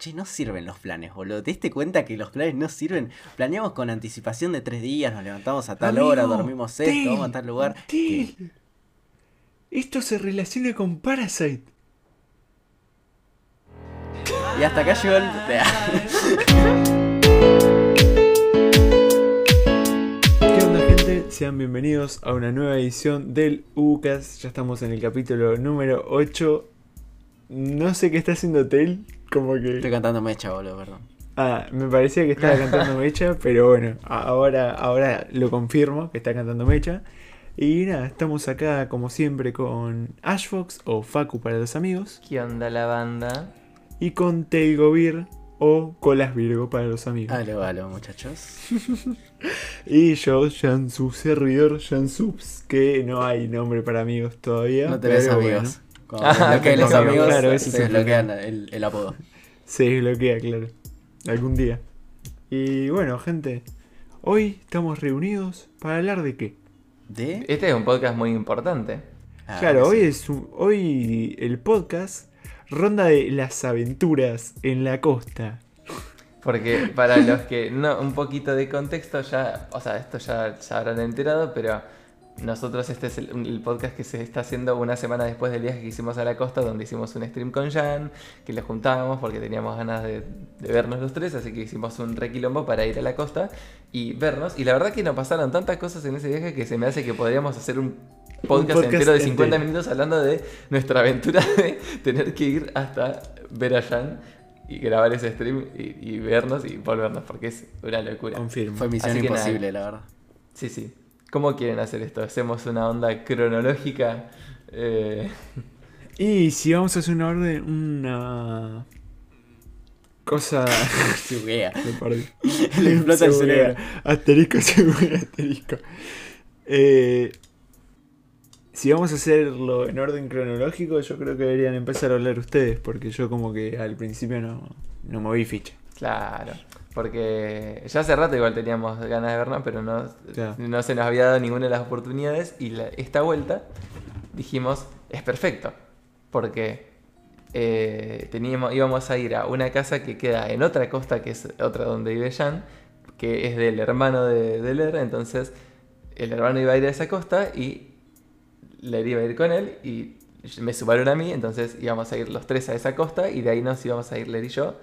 che, no sirven los planes, boludo. ¿Te diste cuenta que los planes no sirven? Planeamos con anticipación de tres días, nos levantamos a tal hora, dormimos esto, vamos a tal lugar. Esto se relaciona con Parasite. Y hasta acá llegó el... ¿Qué onda gente? Sean bienvenidos a una nueva edición del UCAS. Ya estamos en el capítulo número 8. No sé qué está haciendo Tel. Como Estoy cantando mecha, boludo, perdón. Ah, me parecía que estaba cantando Mecha, pero bueno, ahora, ahora lo confirmo que está cantando Mecha. Y nada, estamos acá como siempre con Ashfox o Facu para los amigos. ¿Qué onda la banda? Y con Telgovir o Colas Virgo para los amigos. Aló, aló, muchachos. Y yo, Jansu, servidor Jansubs, que no hay nombre para amigos todavía. No tenés pero amigos. bueno, Ah, desbloqueen los amigos, claro, ese se desbloquean el, el apodo. se desbloquea, claro. Algún día. Y bueno, gente, hoy estamos reunidos para hablar de qué. ¿De? Este es un podcast muy importante. Ah, claro, sí. hoy es un- hoy el podcast ronda de las aventuras en la costa. Porque para los que no, un poquito de contexto ya, o sea, esto ya se habrán enterado, pero nosotros este es el, el podcast que se está haciendo una semana después del viaje que hicimos a la costa, donde hicimos un stream con Jan, que le juntábamos porque teníamos ganas de, de vernos los tres, así que hicimos un requilombo para ir a la costa y vernos. Y la verdad que nos pasaron tantas cosas en ese viaje que se me hace que podríamos hacer un podcast, podcast entero de 50 entero. minutos hablando de nuestra aventura de tener que ir hasta ver a Jan y grabar ese stream y, y vernos y volvernos, porque es una locura. Confirmo. Fue misión Así que nada. imposible, la verdad. Sí, sí. ¿Cómo quieren hacer esto? ¿Hacemos una onda cronológica? Eh, Y si vamos a hacer una orden, una cosa. Se buguea. Me perdí. Le explota el cerebro. Asterisco, se buguea, asterisco. Eh, si vamos a hacerlo en orden cronológico, yo creo que deberían empezar a hablar ustedes, porque yo como que al principio no, no moví ficha. claro. Porque ya hace rato igual teníamos ganas de vernos, pero no, no se nos había dado ninguna de las oportunidades. Y la- esta vuelta dijimos, es perfecto. Porque eh, teníamos, íbamos a ir a una casa que queda en otra costa, que es otra donde vive Jan, que es del hermano de, de Ler. Entonces, el hermano iba a ir a esa costa y Ler iba a ir con él. Y me sumaron a mí, entonces íbamos a ir los tres a esa costa. Y de ahí nos íbamos a ir Ler y yo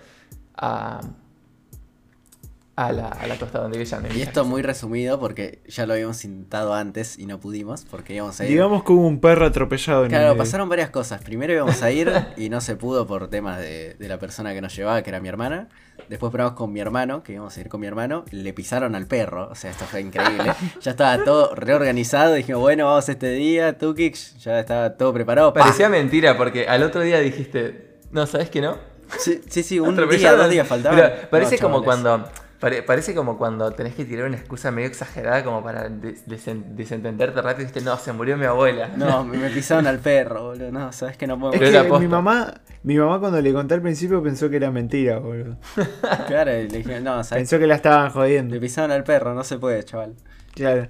a, a, la, a la costa donde en Y esto muy resumido porque ya lo habíamos intentado antes y no pudimos porque íbamos a ir. Digamos que hubo un perro atropellado en el Claro, pasaron varias cosas. Primero íbamos a ir y no se pudo por temas de, de la persona que nos llevaba, que era mi hermana. Después probamos con mi hermano, que íbamos a ir con mi hermano. Le pisaron al perro, o sea, esto fue increíble. Ya estaba todo reorganizado. Dijimos, bueno, vamos este día, Tukix. Ya estaba todo preparado. ¡pah! Parecía mentira porque al otro día dijiste, no, ¿sabes que no? Sí, sí, sí, un día, dos días faltaban. Pero parece No, como cuando. Pare- parece como cuando tenés que tirar una excusa medio exagerada como para des- desen- desentenderte rápido y dijiste, no, se murió mi abuela. No, me, pisaron al perro, boludo. No, sabes que no puedo. Es que mi mamá, mi mamá cuando le conté al principio pensó que era mentira, boludo. Claro, y le dije, no, sabes. Pensó que la estaban jodiendo. Le pisaron al perro, no se puede, chaval. Claro.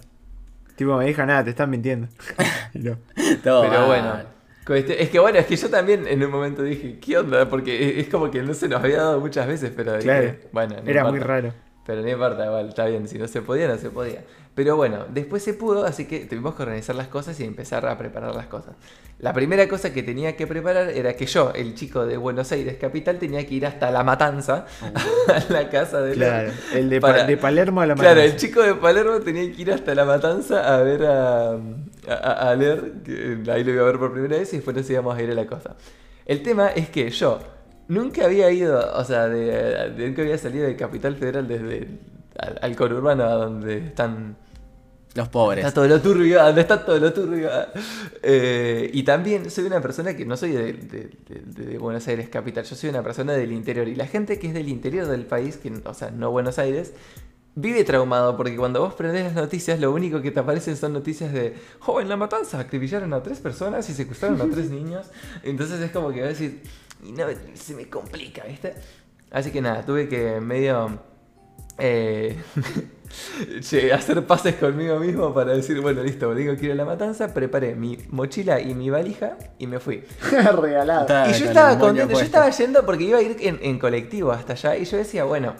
Tipo, me dijo nada, te están mintiendo. No. Todo Pero mal. bueno. Es que bueno, es que yo también en un momento dije, ¿qué onda? Porque es como que no se nos había dado muchas veces, pero dije, Claro. bueno, no Era muy raro. Pero no importa, igual, está bien, si no se podía, no se podía. Pero bueno, después se pudo, así que tuvimos que organizar las cosas y empezar a preparar las cosas. La primera cosa que tenía que preparar era que yo, el chico de Buenos Aires Capital, tenía que ir hasta La Matanza, a la casa de. Claro. El de, Para- de Palermo a la Claro, Matanza. el chico de Palermo tenía que ir hasta La Matanza a ver a, a, a leer, que ahí lo iba a ver por primera vez y después nos íbamos a ir a la costa. El tema es que yo nunca había ido, o sea, de, de- nunca había salido de Capital Federal desde al, al conurbano a donde están Los pobres. Está todo lo turbio, donde está todo lo turbio. Eh, y también soy una persona que no soy de, de- de- de Buenos Aires capital, yo soy una persona del interior. Y la gente que es del interior del país, que, o sea, no Buenos Aires, vive traumado porque cuando vos prendés las noticias, lo único que te aparecen son noticias de, oh, en la matanza acribillaron a tres personas y secuestraron a tres niños. Entonces es como que vas a decir, y no, se me complica, ¿viste? Así que nada, tuve que medio eh, llegué a hacer pases conmigo mismo para decir, bueno, listo, digo que ir a la matanza, preparé mi mochila y mi valija y me fui. Regalado. Está- y yo estaba contento, yo estaba yendo porque iba a ir en, en colectivo hasta allá y yo decía, bueno,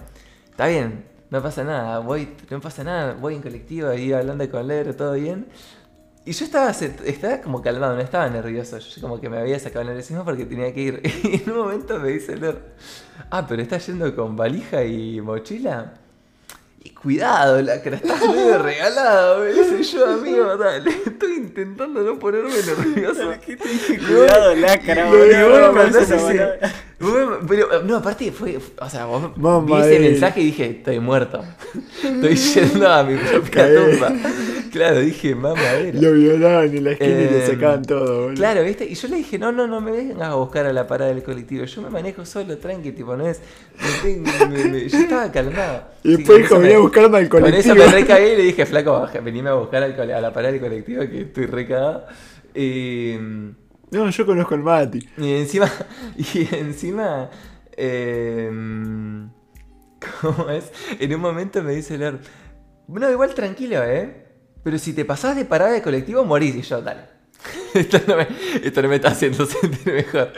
está bien, no pasa nada, voy, no pasa nada, voy en colectivo, iba hablando con Lero, todo bien. Y yo estaba, estaba como calmado, no estaba nervioso, yo como que me había sacado el nerviosismo porque tenía que ir. Y en un momento me dice Lero, ah, pero estás yendo con valija y mochila. Y cuidado, lacra, estás medio regalado, me dice yo, amigo, dale, estoy intentando no ponerme nervioso. Cuidado, lacra, Y- boludo. Pero, no, aparte fue, o sea, vos vi ese mensaje y dije, estoy muerto. Estoy yendo a mi propia tumba. Claro, dije, mamadera. Lo violaban en la esquina y le Eh, sacaban todo, boludo. Claro, ¿viste? Y yo le dije, no, no, no me vengas a buscar a la parada del colectivo. Yo me manejo solo, tranqui, tipo, no es. me- me- yo estaba calmado. Y después dijo, venía a me- buscarme al Con eso colectivo. me recagué y le dije, flaco, venime a buscar al a la parada del colectivo que estoy recagado. Y. No, yo conozco al Mati. Y encima, y encima, eh, ¿cómo es? En un momento me dice Lord, no, igual tranquilo, ¿eh? Pero si te pasás de parada de colectivo, morís. Y yo, dale. Esto no me, esto no me está haciendo sentir mejor.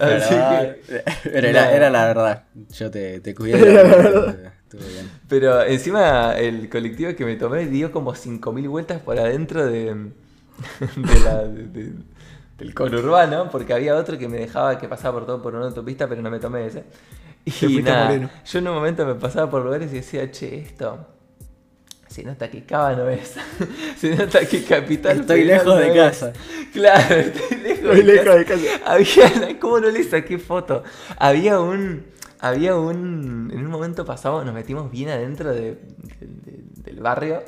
Así Pero, que, pero era, era la verdad. Yo te, te cuidé. Era la verdad. Estuvo bien. pero encima el colectivo que me tomé dio como 5.000 vueltas por adentro de, de la, de- de- del conurbano, porque había otro que me dejaba que pasaba por todo por una autopista, pero no me tomé ese. Y nada, yo en un momento me pasaba por lugares y decía, che, esto... Se nota que Cava no es. Se nota que Capital Estoy lejos de no casa. Claro, estoy lejos Estoy de lejos casa. de casa. Había, ¿cómo no le saqué foto? Había un, había un, en un momento pasamos, nos metimos bien adentro de- de- de- del barrio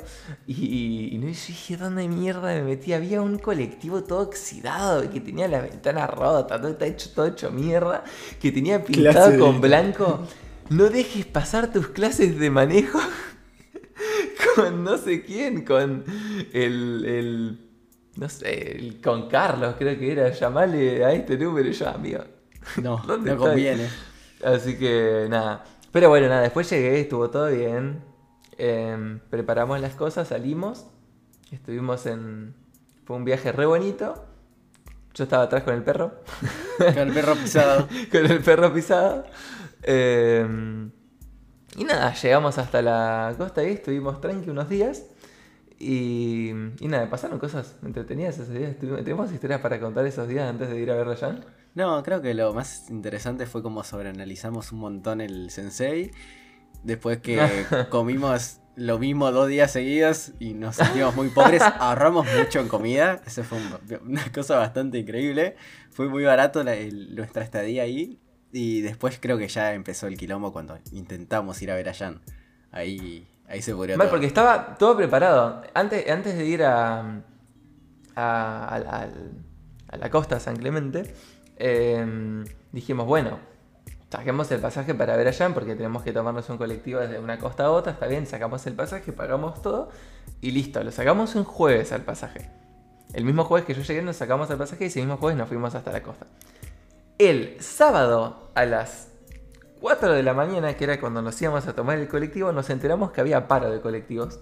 y, y no yo dije, ¿dónde mierda me metí? Había un colectivo todo oxidado que tenía la ventana rota, todo está hecho, todo hecho mierda, que tenía pintado Clase de- con blanco. No dejes pasar tus clases de manejo con no sé quién, con el, el no sé, el- con Carlos creo que era, llamale a este número y yo, amigo. No, ¿Dónde no estoy? conviene. Así que nada. Pero bueno, nada, después llegué, estuvo todo bien. Em, preparamos las cosas, salimos. Estuvimos en... Fue un viaje re bonito. Yo estaba atrás con el perro. Con el perro pisado. con el perro pisado. Em, y nada, llegamos hasta la costa y estuvimos tranqui unos días. Y, y nada, pasaron cosas entretenidas esos días. Tuvimos- Tenemos historias para contar esos días antes de ir a ver a Jan. No, creo que lo más interesante fue como sobreanalizamos un montón el sensei. Después que comimos lo mismo dos días seguidos y nos sentimos muy pobres, ahorramos mucho en comida. Eso fue un- una cosa bastante increíble. Fue muy barato la- el- nuestra estadía ahí. Y después creo que ya empezó el quilombo cuando intentamos ir a ver a Jan. Ahí, ahí se pudrió Mal, todo. porque estaba todo preparado. Antes, antes de ir a, a, al- a la costa San Clemente, eh, dijimos, bueno, saquemos el pasaje para ver a Jan porque tenemos que tomarnos un colectivo desde una costa a otra. Está bien, sacamos el pasaje, pagamos todo y listo. Lo sacamos un jueves al pasaje. El mismo jueves que yo llegué nos sacamos el pasaje y ese mismo jueves nos fuimos hasta la costa. El sábado a las 4 de la mañana, que era cuando nos íbamos a tomar el colectivo, nos enteramos que había paro de colectivos.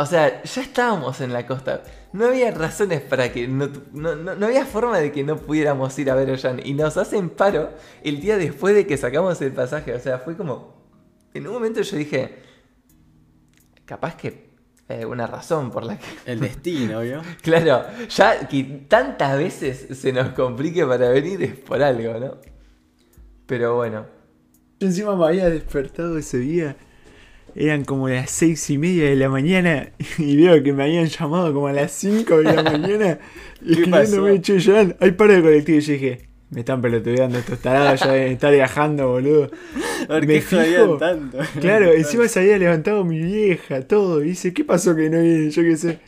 O sea, ya estábamos en la costa. No había razones para que no, no, no- no había forma de que no pudiéramos ir a ver a Jan. Y nos hacen paro el día después de que sacamos el pasaje. O sea, fue como. En un momento yo dije. Capaz que hay alguna razón por la que. El destino, ¿vio? Claro, ya que tantas veces se nos complique para venir es por algo, ¿no? Pero bueno. Yo encima me había despertado ese día. Eran como las seis y media de la mañana y veo que me habían llamado como a las 5 de la mañana y ¿Qué escribiéndome, che, Jan, hay paro de colectivo. Y yo dije, me están pelotudeando estos tarados, ya deben estar viajando, boludo. ¿Por Me qué fijo. tanto? Claro, encima se había levantado mi vieja, todo. Y dice, ¿qué pasó que no viene? Yo qué sé.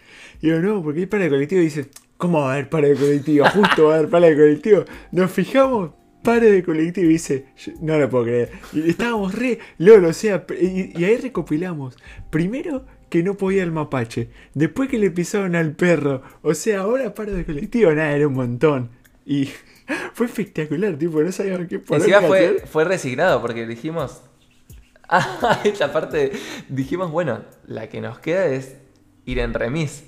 Y digo, no, porque hay para de colectivo. Y dice, ¿cómo va a haber para de colectivo? Justo va a haber para de colectivo. Nos fijamos, para de colectivo. Y dice, no lo puedo creer. Y estábamos re, lolo, o sea, y, y ahí recopilamos. Primero que no podía el mapache. Después que le pisaron al perro. O sea, ahora para de colectivo, nada, era un montón. Y fue espectacular, tipo, no sabíamos qué poner Encima fue, hacer. fue resignado porque dijimos. Ah, esta parte dijimos, bueno, la que nos queda es ir en remis.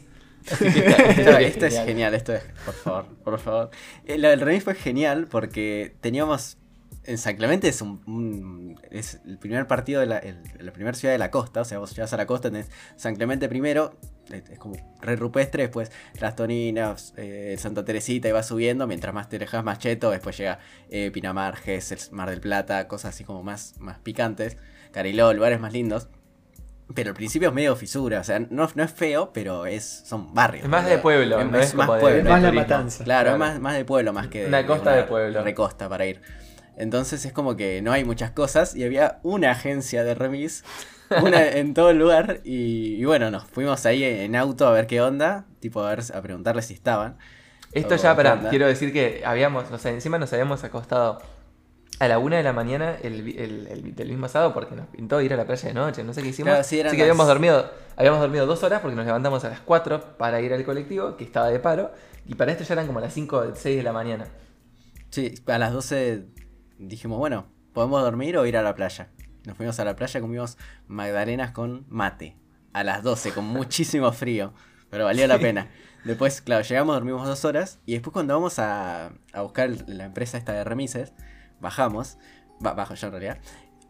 Así que esta- esta Esto, es genial, esto es, por favor, por favor. Eh, del remis fue genial porque teníamos. En San Clemente es un, un- es el primer partido de la, el- la primera ciudad de la costa. O sea, vos llegas a la costa, tenés San Clemente primero, es como re rupestre, después Las Toninas, eh, Santa Teresita y va subiendo. Mientras más te alejas, más cheto. Después llega eh, Pinamar, Gesell, Mar del Plata, cosas así como más, más picantes. Cariló, lugares más lindos. Pero al principio es medio fisura, o sea, no, no es feo, pero es son barrios. Es más de pueblo, Es, no es es más de- pueblo. Es más la matanza. Claro, Claro. es más, más de pueblo más que Una costa de pueblo. Recosta para ir. Entonces es como que no hay muchas cosas y había una agencia de remis, una en todo el lugar y, y bueno, nos fuimos ahí en auto a ver qué onda, tipo a, ver, a preguntarles si estaban. Esto ya, ¿qué para, quiero decir que habíamos, o sea, encima nos habíamos acostado a la una de la mañana el, el- el- del mismo sábado porque nos pintó ir a la playa de noche, no sé qué hicimos. Claro, sí, Así que habíamos dormido, habíamos dormido dos horas porque nos levantamos a las 4 para ir al colectivo, que estaba de paro, y para esto ya eran como las 5 o 6 de la mañana. Sí, a las 12 dijimos, bueno, ¿podemos dormir o ir a la playa? Nos fuimos a la playa, comimos magdalenas con mate. A las 12, con muchísimo frío. Pero valió la pena. Después, claro, llegamos, dormimos dos horas. Y después cuando vamos a, a buscar la empresa esta de remises, bajamos. ba- bajo yo en realidad.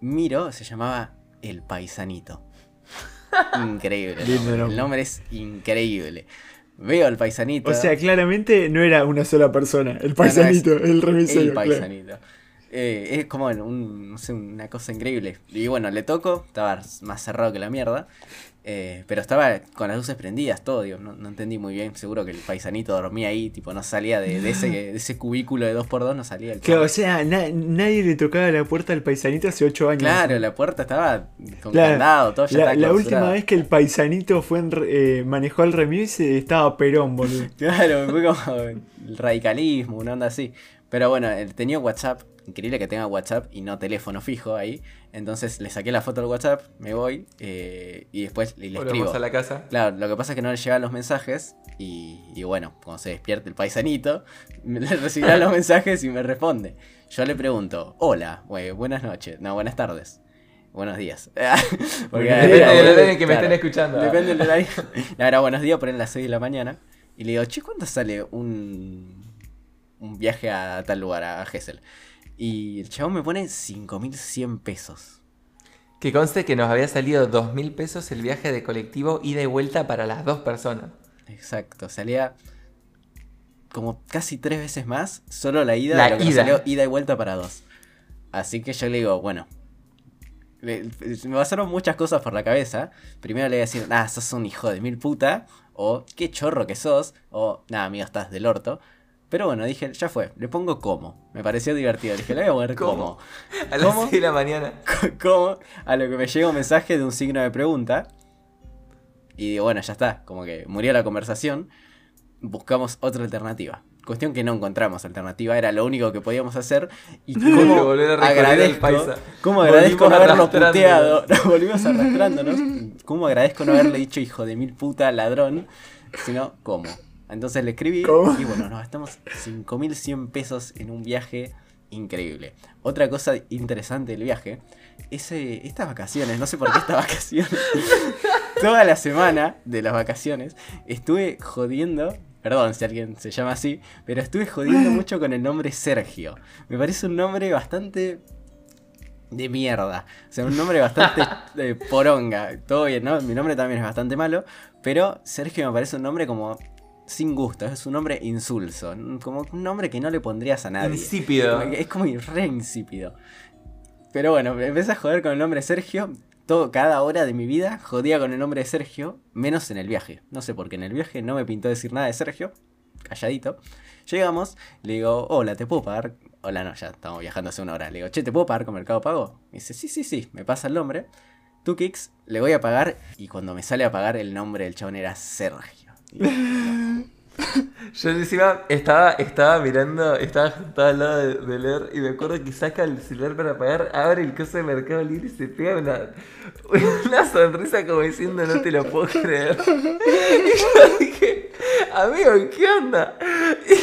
Miro, se llamaba El Paisanito. Increíble. el Lindo nombre. nombre. El nombre es increíble. Veo al Paisanito. O sea, claramente no era una sola persona, el paisanito, el remisero. El claro. paisanito. Eh, es como un, no sé, una cosa increíble. Y bueno, le toco, estaba más cerrado que la mierda. Eh, pero estaba con las luces prendidas, todo, digo, no, no entendí muy bien. Seguro que el paisanito dormía ahí, tipo, no salía de, de ese, de ese cubículo de 2x2, no salía el Claro, o sea, na- nadie le tocaba la puerta al paisanito hace ocho años. Claro, la puerta estaba con Claro. candado, todo ya La, la última vez que el paisanito fue en eh, manejó el remis eh, estaba Perón, boludo. Claro, fue como el radicalismo, una onda así. Pero bueno, tenía WhatsApp, increíble que tenga WhatsApp y no teléfono fijo ahí. Entonces le saqué la foto del WhatsApp, me voy eh, y después le, le escribo. a la casa. Claro, lo que pasa es que no le llegan los mensajes y, y bueno, cuando se despierte el paisanito, me- le recibirá los mensajes y me responde. Yo le pregunto, hola, buenas noches, no, buenas tardes. Buenos días. Porque Depende días, del horario en que me estén escuchando. Depende del horario. La verdad, buenos días, ponen las 6 de la mañana. Y le digo, che, ¿cuánto sale un, un viaje a tal lugar, a Gessel? Y el chabón me pone 5.100 pesos. Que conste que nos había salido dos mil pesos el viaje de colectivo ida y vuelta para las dos personas. Exacto, salía como casi tres veces más, solo la ida, La de lo que nos ida. salió ida y vuelta para dos. Así que yo le digo, bueno, le- me pasaron muchas cosas por la cabeza. Primero le voy a decir, ah, sos un hijo de mil puta, o qué chorro que sos, o nada, amigo, estás del orto. Pero bueno, dije, ya fue, le pongo como. Me pareció divertido, dije, le voy a poner ¿Cómo? como. A las ¿Cómo? 6 de la mañana. como, a lo que me llega un mensaje de un signo de pregunta. Y digo, bueno, ya está, como que murió la conversación. Buscamos otra alternativa. Cuestión que no encontramos alternativa, era lo único que podíamos hacer. Y cómo volver a agradezco, paisa. cómo agradezco no haberlo puteado. Nos volvimos arrastrándonos. Cómo agradezco no haberle dicho hijo de mil puta ladrón, sino cómo. Entonces le escribí ¿Cómo? y bueno, nos gastamos 5100 pesos en un viaje increíble. Otra cosa interesante del viaje, ese, estas vacaciones, no sé por qué estas vacaciones, toda la semana de las vacaciones estuve jodiendo, perdón si alguien se llama así, pero estuve jodiendo mucho con el nombre Sergio. Me parece un nombre bastante de mierda. O sea, un nombre bastante eh, poronga. Todo bien, ¿no? Mi nombre también es bastante malo. Pero Sergio me parece un nombre como sin gusto. Es un nombre insulso. Como un nombre que no le pondrías a nadie. Insípido. Es como re insípido. Pero bueno, me empecé a joder con el nombre Sergio. Todo, cada hora de mi vida jodía con el nombre de Sergio, menos en el viaje. No sé por qué en el viaje no me pintó decir nada de Sergio. Calladito. Llegamos, le digo, hola, ¿te puedo pagar? Hola, no, ya estamos viajando hace una hora. Le digo, che, ¿te puedo pagar con Mercado Pago? Me dice, sí, sí, sí, me pasa el nombre. Tú, Kicks, le voy a pagar. Y cuando me sale a pagar, el nombre del chabón era Sergio. Yo encima estaba, estaba mirando, estaba sentado al lado de, de leer y me acuerdo que saca el celular para pagar, abre el coso de Mercado Libre y se pega una, sonrisa como diciendo no te lo puedo creer. Y yo dije, amigo, ¿qué onda?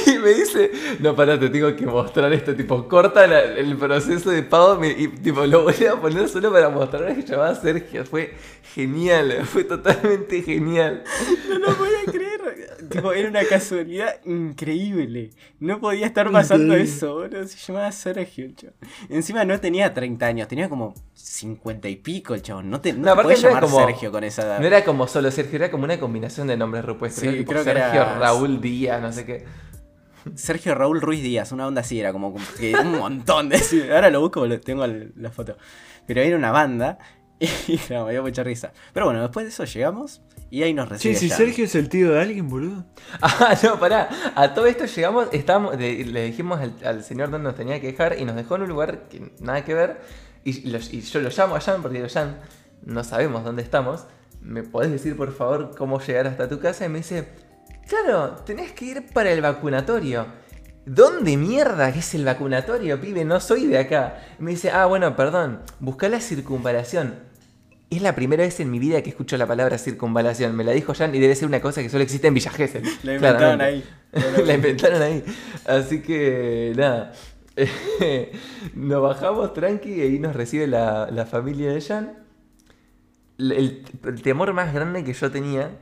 Y me dice, no, pará, te tengo que mostrar esto, tipo, corta el proceso de pago y tipo, lo voy a poner solo para mostrar que llamaba Sergio. Fue genial, fue totalmente genial. No lo podía creer. Tipo, era una casualidad increíble. No podía estar pasando eso, boludo. Se llamaba Sergio, chabón. Encima no tenía 30 años, tenía como 50 y pico el chabón. No te, no No, te podías llamar como- Sergio con esa edad. No era como solo Sergio, era como una combinación de nombres repuestos. Sí, era tipo creo que Sergio, era- Raúl Díaz, no sé qué. Sergio Raúl Ruiz Díaz, una onda así, era como que un montón de... Ahora lo busco, tengo la foto. Pero era una banda y no, me dio mucha risa. Pero bueno, después de eso llegamos y ahí nos recibe si Jan. Sergio es el tío de alguien, boludo. Ah, no, pará. A todo esto llegamos, estábamos, le, le dijimos al, al señor dónde nos tenía que dejar y nos dejó en un lugar que nada que ver. Y, lo- y yo lo llamo a Jan porque digo, Jan, no sabemos dónde estamos. ¿Me podés decir por favor cómo llegar hasta tu casa? Y me dice, claro, tenés que ir para el vacunatorio. ¿Dónde mierda que es el vacunatorio, pibe? No soy de acá. Y me dice, ah, bueno, perdón, buscá la circunvalación. Es la primera vez en mi vida que escucho la palabra circunvalación. Me la dijo Jan y debe ser una cosa que solo existe en Villa Gesell. La inventaron claramente. ahí. la inventaron ahí. Así que, nada. nos bajamos tranqui y ahí nos recibe la, la familia de Jan. El, temor más grande que yo tenía,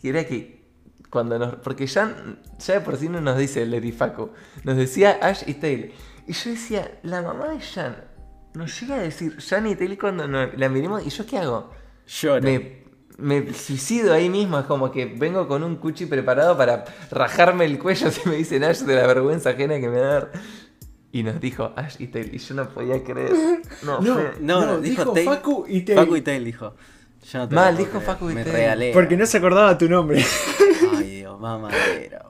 que era que cuando nos... Porque Jan ya de por sí no nos dice Lady Facu, nos decía Ash y Tail. Y yo decía, la mamá de Jan nos llega a decir Jan y Tail cuando nos- la miremos, ¿y yo qué hago? Llora. Me, me suicido ahí mismo, es como que vengo con un cuchi preparado para rajarme el cuello si me dicen Ash de la vergüenza ajena que me va a dar. Y nos dijo Ash y Tail, y yo no podía creer. No, No, fue- No, no, dijo, Tail- Facu y Tail. Facu y Tail dijo. Yo no te Mal, dijo creer. Facu y regalé. Porque no se acordaba tu nombre. Ay, Dios, mamadera,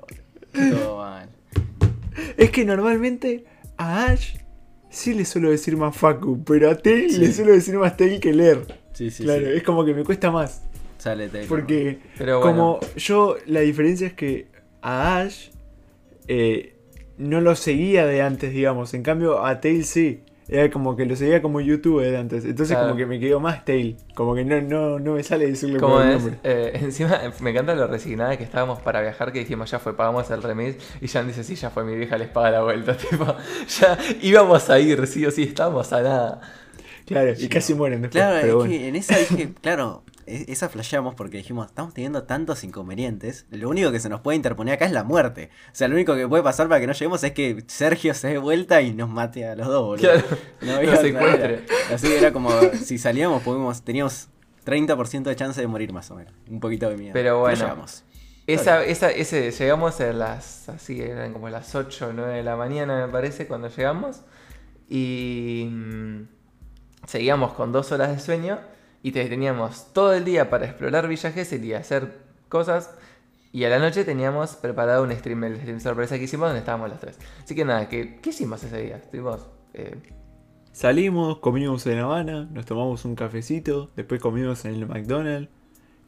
boludo. Todo mal. Es que normalmente a Ash sí le suelo decir más Facu, pero a Sí. le suelo decir más Tail que leer. Sí, sí, claro, sí. es como que me cuesta más. Sale Tail. Porque Pero bueno. como yo, la diferencia es que a Ash eh, no lo seguía de antes, digamos. En cambio, a Tail sí. Era como que lo seguía como youtuber de antes. Entonces Claro. como que me quedó más Tail. Como que no, no, no me sale decirle ¿Cómo por el es? nombre. Eh, encima me encanta lo resignada que estábamos para viajar, que dijimos ya fue, pagamos el remis. Y Jan dice, sí, ya fue, mi vieja les paga la vuelta. Tipo, ya íbamos a ir, sí o sí, estábamos a nada. Claro, y casi mueren después. Claro, pero es bueno. que en esa dije, claro, esa flasheamos porque dijimos, estamos teniendo tantos inconvenientes, lo único que se nos puede interponer acá es la muerte. O sea, lo único que puede pasar para que no lleguemos es que Sergio se dé vuelta y nos mate a los dos, boludo. Claro, No manera. Así que era como, si salíamos, podíamos, teníamos 30% de chance de morir más o menos. Un poquito de miedo. Pero bueno. llegamos. Esa, esa, ese, llegamos a las, así, eran como las 8 o 9 de la mañana, me parece, cuando llegamos. Y mm, seguíamos con dos horas de sueño y te- teníamos todo el día para explorar Villa Gesell y hacer cosas. Y a la noche teníamos preparado un stream, el stream sorpresa que hicimos donde estábamos los tres. Así que nada, ¿qué, qué hicimos ese día? Estuvimos... eh, Salimos, comimos en Habana, nos tomamos un cafecito, después comimos en el McDonald's,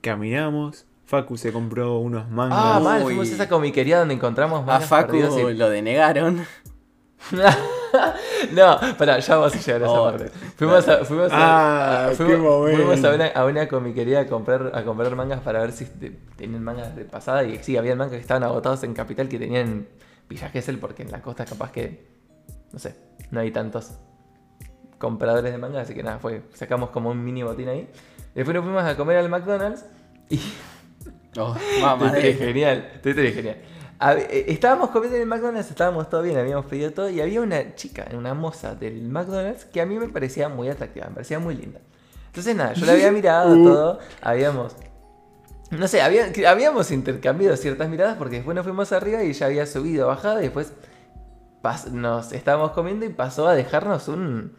caminamos, Facu se compró unos mangas. Ah, mal, fuimos a esa comiquería donde encontramos A mangas Facu perdidos y- lo denegaron. no, pará, ya vamos a llegar a esa Oh, parte. Fuimos a, fuimos a, Ah, fuimos, a una, a una comiquería a comprar, a comprar mangas para ver si te- tenían mangas de pasada. Y sí, había mangas que estaban agotados en Capital que tenían en Villa Gesell, porque en la costa capaz que, no sé, no hay tantos compradores de mangas. Así que nada, fue, sacamos como un mini botín ahí. Después nos fuimos a comer al McDonald's y Oh, mamadera. genial, genial. Eh, Estábamos comiendo en el McDonald's, estábamos todo bien, habíamos pedido todo y había una chica, una moza del McDonald's que a mí me parecía muy atractiva, me parecía muy linda. Entonces nada, yo la había mirado todo, habíamos... No sé, había- habíamos intercambiado ciertas miradas porque después nos fuimos arriba y ella había subido, bajado y después pas- nos estábamos comiendo y pasó a dejarnos un...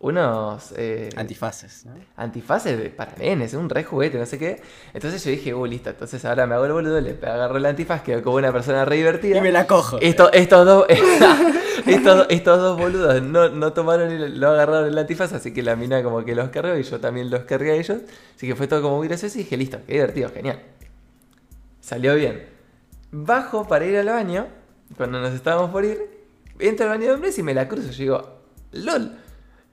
Unos... eh, Antifaces, ¿no? antifaces de- para nenes, un re juguete, no sé qué. Entonces yo dije, uh, listo, entonces ahora me hago el boludo, le agarro el antifaz, quedo como una persona re divertida. Y me la cojo. Esto- estos, dos, estos, estos dos boludos no, no tomaron y lo agarraron el antifaz, así que la mina como que los cargó y yo también los cargué a ellos. Así que fue todo como muy gracioso y dije, listo, qué divertido, genial. Salió bien. bajo para ir al baño, cuando nos estábamos por ir, entro al baño de hombres y me la cruzo. Yo digo, LOL.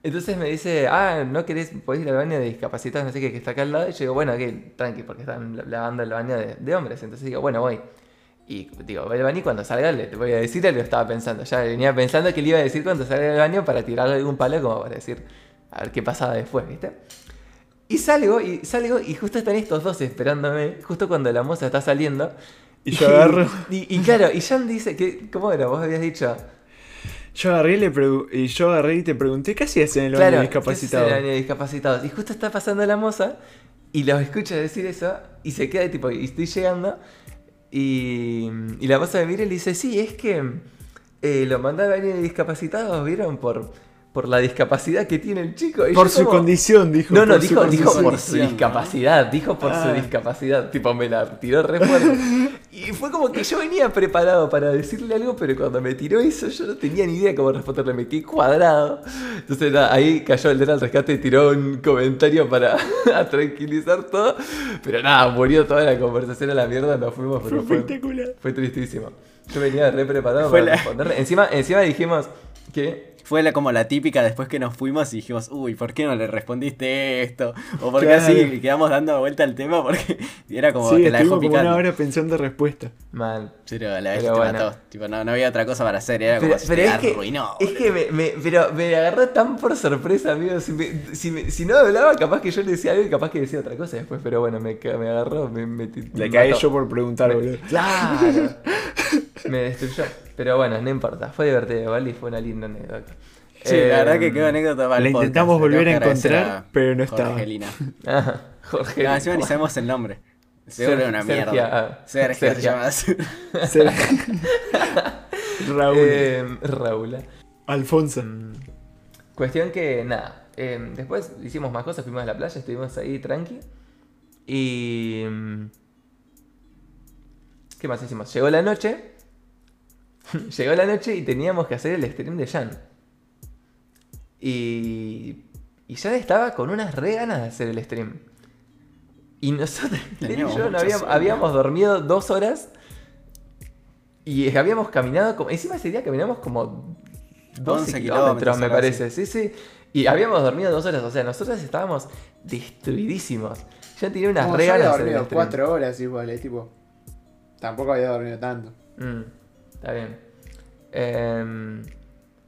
Entonces me dice, ah, ¿no querés, podés ir al baño de discapacitados, no sé qué, que está acá al lado? Y yo digo, bueno, aquí, tranqui, porque están lavando el baño de, de hombres. Entonces digo, bueno, voy. Y digo, voy al baño y cuando salga le voy a decir, lo estaba pensando. Ya venía pensando que le iba a decir cuando salga del baño para tirarle algún palo como para decir, a ver qué pasaba después, ¿viste? Y salgo, y salgo, y justo están estos dos esperándome, justo cuando la moza está saliendo. Y yo agarro. Y, y claro, y Jan dice que, ¿cómo era? Vos habías dicho, Yo agarré y, le pregu- y yo agarré y te pregunté, ¿qué hacías en el baño claro, de discapacitado? ¿qué es el baño de discapacitados? Y justo está pasando la moza, y los escucho decir eso, y se queda tipo, y estoy llegando, y, y la moza me mira y le dice, sí, es que eh, lo mandé al baño de discapacitados, ¿vieron? Por, por la discapacidad que tiene el chico. Y Por su como- condición, dijo. No, no, por su dijo, dijo por su discapacidad, dijo por su Ah. discapacidad, tipo me la tiró re fuerte. Y fue como que yo venía preparado para decirle algo, pero cuando me tiró eso yo no tenía ni idea cómo responderle, me quedé cuadrado. Entonces nada, ahí cayó el del rescate y tiró un comentario para a tranquilizar todo, pero nada, murió toda la conversación a la mierda, nos fuimos, Fue pero fue, espectacular. fue tristísimo. Yo venía re preparado Fue para la- responderle. Encima, encima dijimos que... Fue la, como la típica después que nos fuimos y dijimos, uy, ¿por qué no le respondiste esto? O porque Claro. así y quedamos dando vuelta al tema porque era como Sí, que la dejó estuvimos como picando. una hora pensando respuesta. Mal. Pero la vez Pero te bueno. mató. Tipo, no, no había otra cosa para hacer, era como Pero, si pero te es que, arruinó. es que me, me- pero me agarró tan por sorpresa, amigo. Si, me- si, me- si no hablaba, capaz que yo le decía algo y capaz que decía otra cosa después. Pero bueno, me, agarró, me, Le me caí mató. yo por preguntar, boludo. Claro. me destruyó. Pero bueno, no importa. Fue divertido, ¿vale? Y fue una linda anécdota. Sí, la verdad Eh, que quedó anécdota para La intentamos volver a encontrar, a pero no estaba. Jorgelina. ah, Jorge. No, encima ni sabemos el nombre. Seguro era una Sergia, mierda. ah, Sergio se Sergia. llama así. Se- Raúl. Eh, Raúl. Alfonso. Cuestión que, nada, eh, después hicimos más cosas, fuimos a la playa, estuvimos ahí tranqui. Y... ¿Qué más hicimos? Llegó la noche. Llegó la noche y teníamos que hacer el stream de Jan. Y... Y Jan estaba con unas re ganas de hacer el stream. Y nosotros, y yo, no habíamos, dormido dos horas. Y habíamos caminado como... Encima ese día caminamos como 12 11 kilómetros, kilómetros, me parece. Sí, sí. Y habíamos dormido dos horas. O sea, nosotros estábamos destruidísimos. Ya tenía unas No, re yo había ganas de hacer el dormido stream. cuatro horas igual, eh, tipo. Tampoco había dormido tanto. Mm, está bien. Em,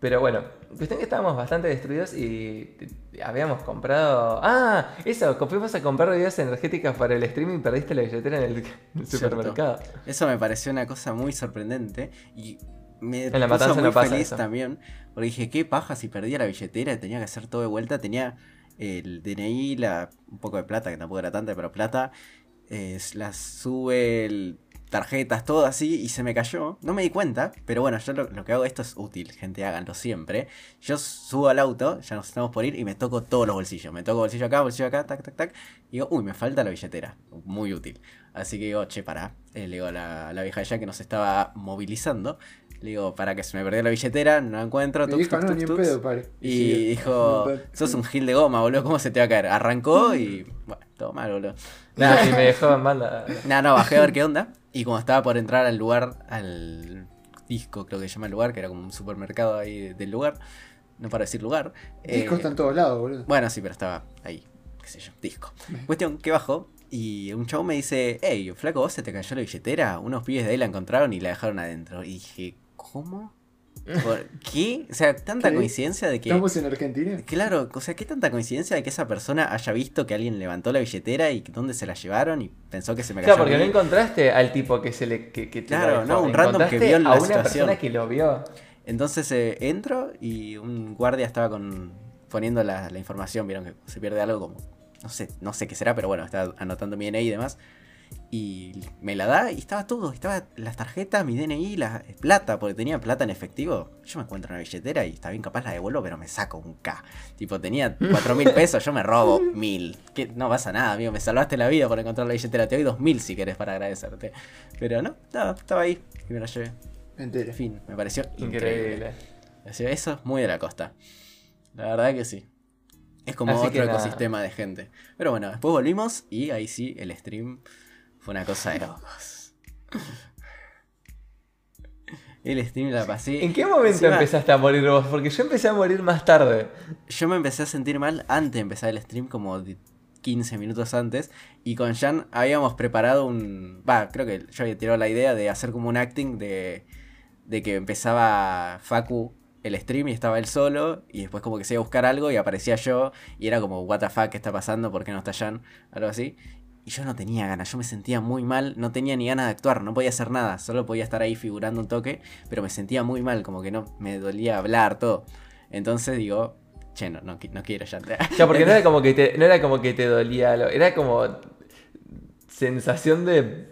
pero bueno, cuestión que estábamos bastante destruidos y habíamos comprado. Ah, eso, fuimos a comprar bebidas energéticas para el stream y perdiste la billetera en el, Cierto. supermercado. Eso me pareció una cosa muy sorprendente y me En la puso muy no pasa feliz eso. también. Porque dije, qué paja si perdía la billetera y tenía que hacer todo de vuelta. Tenía el DNI, la, un poco de plata, que tampoco era tanta, pero plata. eh, las sube, el- tarjetas, todo así, y se me cayó. No me di cuenta, pero bueno, yo lo, lo que hago, esto es útil, gente, háganlo siempre. Yo subo al auto, ya nos estamos por ir, y me toco todos los bolsillos. Me toco bolsillo acá, bolsillo acá, tac, tac, tac. Y digo, uy, me falta la billetera. Muy útil. Así que digo, che, pará. Eh, le digo a la, la vieja ya que nos estaba movilizando. Le digo, para que se me perdió la billetera, no la encuentro. Me tux, dijo, tux, no, tux, ni en tux". pedo, pare. Y dijo, No, sos un gil de goma, boludo, ¿cómo se te va a caer? Arrancó y, bueno, todo mal, boludo. Nada, y me dejó mal la. No, no, bajé a ver qué onda. Y como estaba por entrar al lugar, al disco, creo que se llama el lugar, que era como un supermercado ahí del lugar. No para decir lugar. Disco eh, está en todos lados, boludo. Bueno, sí, pero estaba ahí, qué sé yo, disco. Cuestión que bajo y un chavo me dice, hey, flaco, ¿vos se te cayó la billetera? Unos pibes de ahí la encontraron y la dejaron adentro. Y dije, ¿cómo? ¿Por qué? O sea, tanta ¿Qué? coincidencia de que... ¿Estamos en Argentina? Claro, o sea, qué tanta coincidencia de que esa persona haya visto que alguien levantó la billetera y dónde se la llevaron y pensó que se me cayó. Claro, porque no encontraste al tipo que se le. Que, que te la Claro, no, un random que Encontraste vio la a una situación. persona que lo vio. Entonces eh, entro y un guardia estaba con poniendo la, la información, vieron que se pierde algo como, no sé, no sé qué será, pero bueno, estaba anotando mi DNI y demás. Y me la da y estaba todo, estaba las tarjetas, mi DNI, la plata, porque tenía plata en efectivo. Yo me encuentro una billetera y está bien capaz la devuelvo, pero me saco un K. Tipo, tenía cuatro mil pesos, yo me robo mil. Que no pasa nada, amigo, me salvaste la vida por encontrar la billetera. Te doy dos mil si querés para agradecerte. Pero no, no, estaba ahí y me la llevé. Me enteré. En fin, me pareció increíble. Increíble. Así, Eso es muy de la costa. La verdad que sí. Es como Así otro nada. ecosistema de gente. Pero bueno, después volvimos y ahí sí, el stream fue una cosa de locos. El stream la pasé. ¿En qué momento Encima, empezaste a morir vos? Porque yo empecé a morir más tarde. Yo me empecé a sentir mal antes de empezar el stream, como de 15 minutos antes. Y con Jan habíamos preparado un. Va, creo que yo había tirado la idea de hacer como un acting de, de que empezaba Facu el stream y estaba él solo. Y después, como que se iba a buscar algo y aparecía yo. Y era como, ¿What the fuck? ¿Qué está pasando? ¿Por qué no está Jan? Algo así. Y yo no tenía ganas, yo me sentía muy mal, no tenía ni ganas de actuar, no podía hacer nada, solo podía estar ahí figurando un toque, pero me sentía muy mal, como que no, me dolía hablar, todo. Entonces digo, che, no, no, qui- no quiero ya. Ya, porque no era como que te, no era como que te dolía, lo- era como sensación de,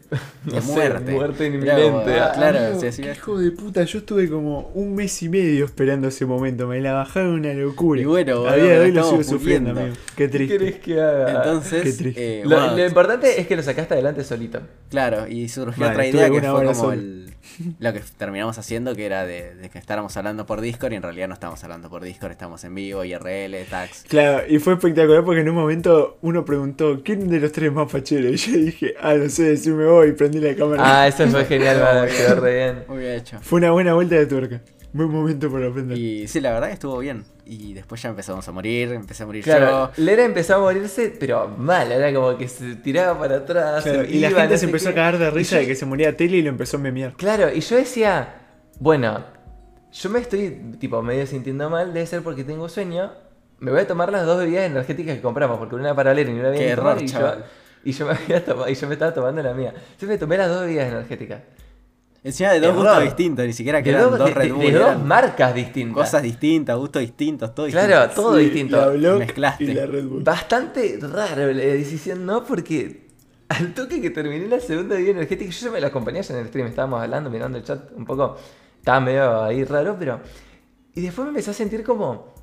no De sé, muerte. muerte inminente. Ah, claro, Amigo, sí, sí. Hijo de puta, yo estuve como un mes y medio esperando ese momento. Me la bajaron una locura. Y bueno, a día de hoy lo sigo sufriendo, amigo. Qué ¿Qué triste. querés que haga? Qué Entonces, triste. eh, lo, importante es que lo sacaste adelante solito. claro, y surgió Vale, otra idea que fue como el, lo que terminamos haciendo, que era de, de que estábamos hablando por Discord y en realidad no estamos hablando por Discord, estamos en vivo, IRL, tags. Claro, y fue espectacular porque en un momento uno preguntó, ¿quién de los tres es más fachero? Y yo dije, ah, no sé, decime vos y prendí la cámara. Ah, eso fue genial, quedó re bien. Muy bien hecho. Fue una buena vuelta de tuerca. Buen momento para aprender. Y sí, la verdad que estuvo bien. Y después ya empezamos a morir, empecé a morir Claro, yo. Lera empezó a morirse, pero mal, era como que se tiraba para atrás. Claro, se y la iba, gente no se empezó a qué. cagar de risa yo- de que se moría Tele y lo empezó a memear. Claro, y yo decía, bueno, yo me estoy tipo medio sintiendo mal, debe ser porque tengo sueño. Me voy a tomar las dos bebidas energéticas que compramos, porque una para Lera y una Qué había error, y yo, y yo me había tomado, y yo me estaba tomando la mía. Yo me tomé las dos bebidas energéticas. Encima de dos Error. gustos distintos, ni siquiera que De eran dos, Red Bull, de dos marcas distintas. cosas distintas, gustos distintos, todo Claro, distinto. todo Sí, distinto. La habló Mezclaste. y la Red Bull. Bastante raro la decisión, ¿no? Porque al toque que terminé la segunda bebida energética, yo ya me la acompañé en el stream, estábamos hablando, mirando el chat un poco, estaba medio ahí raro, pero... Y después me empecé a sentir como...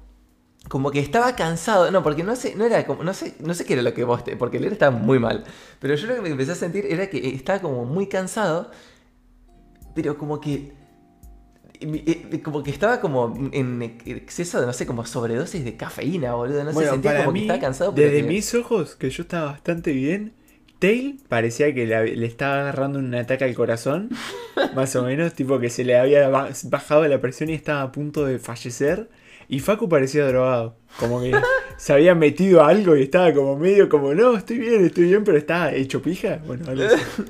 Como que estaba cansado, no, porque no sé, no era como, no sé, no sé qué era lo que vos, te, porque leer estaba muy mal, pero yo lo que me empecé a sentir era que estaba como muy cansado, pero como que, eh, como que estaba como en exceso de, no sé, como sobredosis de cafeína, boludo, no sé, bueno, sentía para como mí, que estaba cansado, desde que- mis ojos, que yo estaba bastante bien, Tail parecía que le, le estaba agarrando un ataque al corazón, más o menos, tipo que se le había ba- bajado la presión y estaba a punto de fallecer. Y Facu parecía drogado, como que se había metido algo y estaba como medio como, no, estoy bien, estoy bien, pero estaba hecho pija. Bueno, así.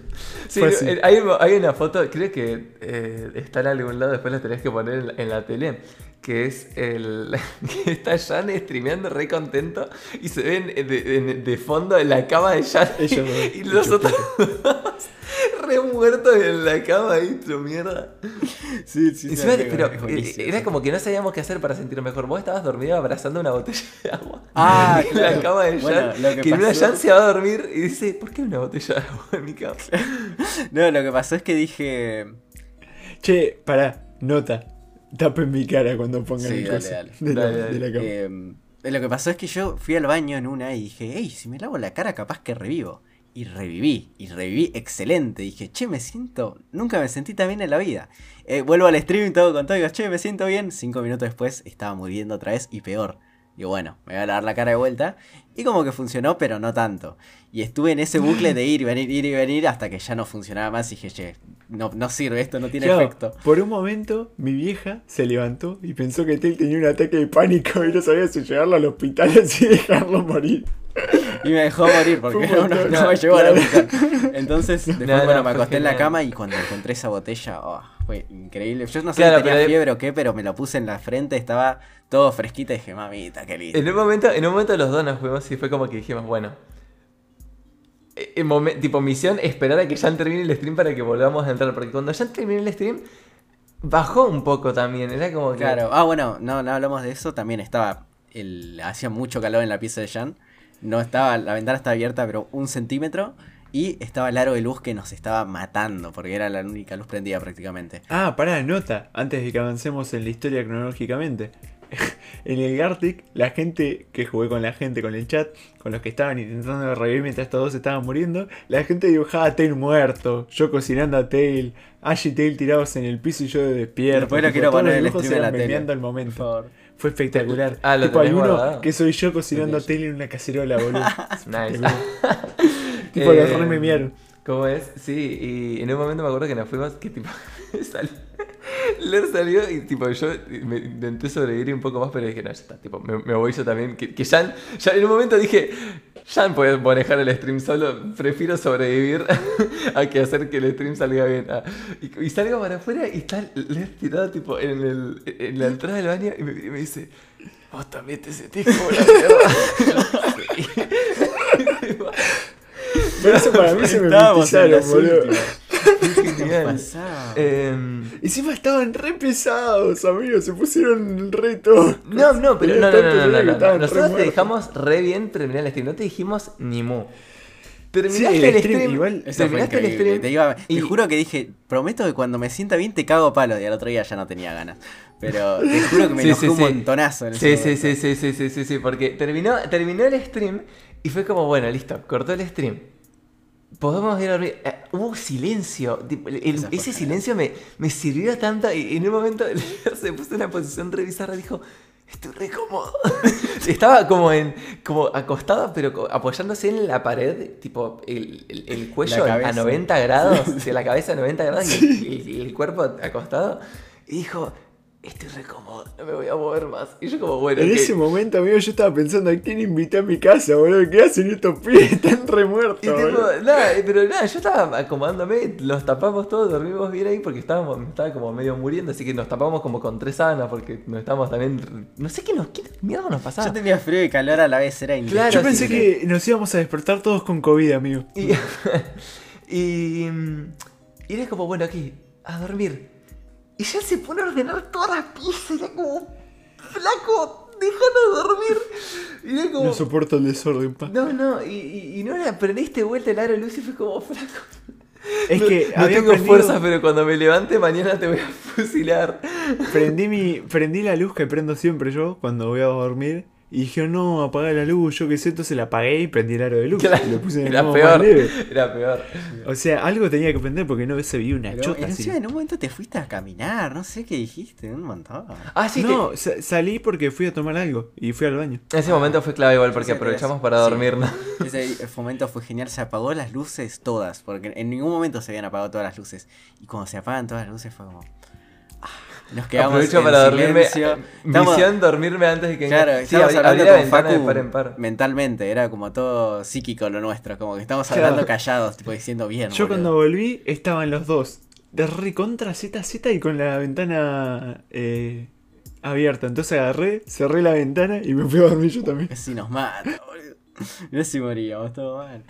Sí, eh, hay, hay una foto, creo que eh, está en algún lado, después la tenés que poner en la, en la tele, que es el que está Jan streameando re contento y se ven de, de- de fondo en la cama de Jan Ellos dos, y los otros re muertos en la cama ahí, tu mierda. Sí, sí, Encima, sí, pero eh, era como que no sabíamos qué hacer para sentirnos mejor. Vos estabas dormido abrazando una botella de agua. Ah, en la claro. cama de Jan. Bueno, que que en una pasó- Jan se va a dormir y dice, ¿por qué una botella de agua en mi cama? No, lo que pasó es que dije. Che, pará, nota. Tapen mi cara cuando pongan Sí, el dale, coso dale. De, la, Dale, dale. de la cama. eh, lo que pasó es que yo fui al baño en una y dije, hey, si me lavo la cara, capaz que revivo. Y reviví, y reviví excelente. Dije, che, me siento. Nunca me sentí tan bien en la vida. Eh, vuelvo al stream y todo con todo. Digo, che, me siento bien. Cinco minutos después estaba muriendo otra vez y peor. Digo, bueno, me voy a lavar la cara de vuelta. Y como que funcionó, pero no tanto. Y estuve en ese bucle de ir y venir, ir y venir hasta que ya no funcionaba más. Y dije, che, no, no sirve esto, no tiene efecto. Por un momento, mi vieja se levantó y pensó que Tail tenía un ataque de pánico y no sabía si llevarlo al hospital así dejarlo morir. Y me dejó morir porque no, me llevó a la hospital. Entonces, después, No, no, bueno, me acosté en la cama y cuando encontré esa botella, oh, fue increíble. Yo no sé Claro, si tenía pero- fiebre o qué, pero me la puse en la frente, estaba todo fresquita y dije, mamita, qué lindo. En un momento, en un momento los dos nos fuimos y fue como que dijimos, bueno. eh, en momen- tipo, misión, esperar a que Jan termine el stream para que volvamos a entrar. Porque cuando Jan terminó el stream, bajó un poco también. Era como que. Claro, ah, bueno, no, no hablamos de eso, también estaba, el, hacía mucho calor en la pieza de Jan. No estaba, la ventana estaba abierta, pero un centímetro. Y estaba el aro de luz que nos estaba matando, porque era la única luz prendida prácticamente. Ah, pará, nota, antes de que avancemos en la historia cronológicamente. en el Gartic, la gente que jugué con la gente, con el chat, con los que estaban intentando revivir mientras estos dos estaban muriendo, la gente dibujaba a Tail muerto, yo cocinando a Tail, Ash y Tail tirados en el piso y yo despierto. Después lo quiero todos poner el stream de la tele. Por momento. favor. Fue espectacular. Ah, ¿lo tipo, hay uno guardado? que soy yo cocinando. Tail en una cacerola, boludo. Nice. tipo, Eh, los rememearon. ¿Cómo es? Sí, y en un momento me acuerdo que nos fuimos, que tipo, sal- Ler salió y tipo yo me intenté sobrevivir un poco más, pero dije, no, ya está, tipo, me, me voy yo también. Que, que Jan, ya en un momento dije, Jan puede manejar el stream solo, prefiero sobrevivir a que hacer que el stream salga bien. Ah, y, salgo para afuera y está Ler tirado tipo en, el, en la entrada del baño y me, y me dice, vos también te sentís como la mierda. Pero eso para mí se me mitizaron, boludo. Em, Encima estaban re pesados, amigos. Se pusieron re toscos. No, no, pero no, no, tanto no, no, no, que no. Nosotros te dejamos re bien terminar el stream. No te dijimos ni mu. Sí, Terminaste el el stream stream. igual- terminaste el stream. Te, iba- te y- juro que dije, prometo que cuando me sienta bien te cago a palo. Y al otro día ya no tenía ganas. Pero te juro que me Sí, enojé sí, un sí. montonazo. En Sí, sí, sí, sí, sí, sí, sí, sí, porque terminó, terminó el stream y fue como, bueno, listo, cortó el stream. Podemos ir a dormir. Eh, hubo silencio. el- ese silencio me, me sirvió tanto. Y en un momento se puso en una posición re bizarra y dijo: Estoy re cómodo. Estaba como en como acostado, pero apoyándose en la pared, tipo el, el- el cuello a cabeza. 90 grados, de la cabeza a 90 grados y el, y el cuerpo acostado. Y dijo: Estoy re cómodo, no me voy a mover más. Y yo, como, bueno. En ok". ese momento, amigo, yo estaba pensando a quién invité a mi casa, boludo. ¿Qué hacen estos pibes? Están re muertos, Y tipo, nada, pero nada, yo estaba acomodándome, los tapamos todos, dormimos bien ahí porque estábamos, estaba como medio muriendo, así que nos tapamos como con tres sábanas porque nos estábamos también. No sé qué nos, qué mierda nos pasaba. Yo tenía frío y calor a la vez, era increíble. Claro, Yo pensé sí. que nos íbamos a despertar todos con COVID, amigo. Y, y, y era como, bueno, aquí, a dormir. Y ya se pone a ordenar todas las piezas, era como, flaco, déjanos dormir. Y era como, No soporto el desorden, pa. no, no, y, y, y no era, prendiste vuelta el aro de luz y fue como, flaco. Es no, que no había tengo prendido- fuerzas, pero cuando me levante mañana te voy a fusilar. Prendí, mi, prendí la luz que prendo siempre yo cuando voy a dormir. Y dije, no, apaga la luz, yo qué sé, entonces la apagué y prendí el aro de luz. Claro, y lo puse en el era peor, leve. era peor. O sea, algo tenía que prender porque no se veía una Pero chota así. en un momento te fuiste a caminar, no sé qué dijiste, un montón. Ah, sí, no, sa- salí porque fui a tomar algo y fui al baño. ese momento fue clave igual porque aprovechamos para sí. dormir, ¿no? Ese momento fue genial, se apagó las luces todas, porque en ningún momento se habían apagado todas las luces. Y cuando se apagan todas las luces fue como... nos quedamos Aprovecho en para dormirme. silencio. Estamos- Misión dormirme antes de que Claro, Sí, estábamos abrí- hablando con ventana de Facu par en par. mentalmente, era como todo psíquico lo nuestro, como que estamos Claro. hablando callados, tipo diciendo bien. Yo boludo. cuando volví estaban los dos de recontra Z Z y con la ventana eh, abierta. Entonces agarré, cerré la ventana y me fui a dormir yo también. Casi nos mata, boludo. No sé si moríamos, todo mal.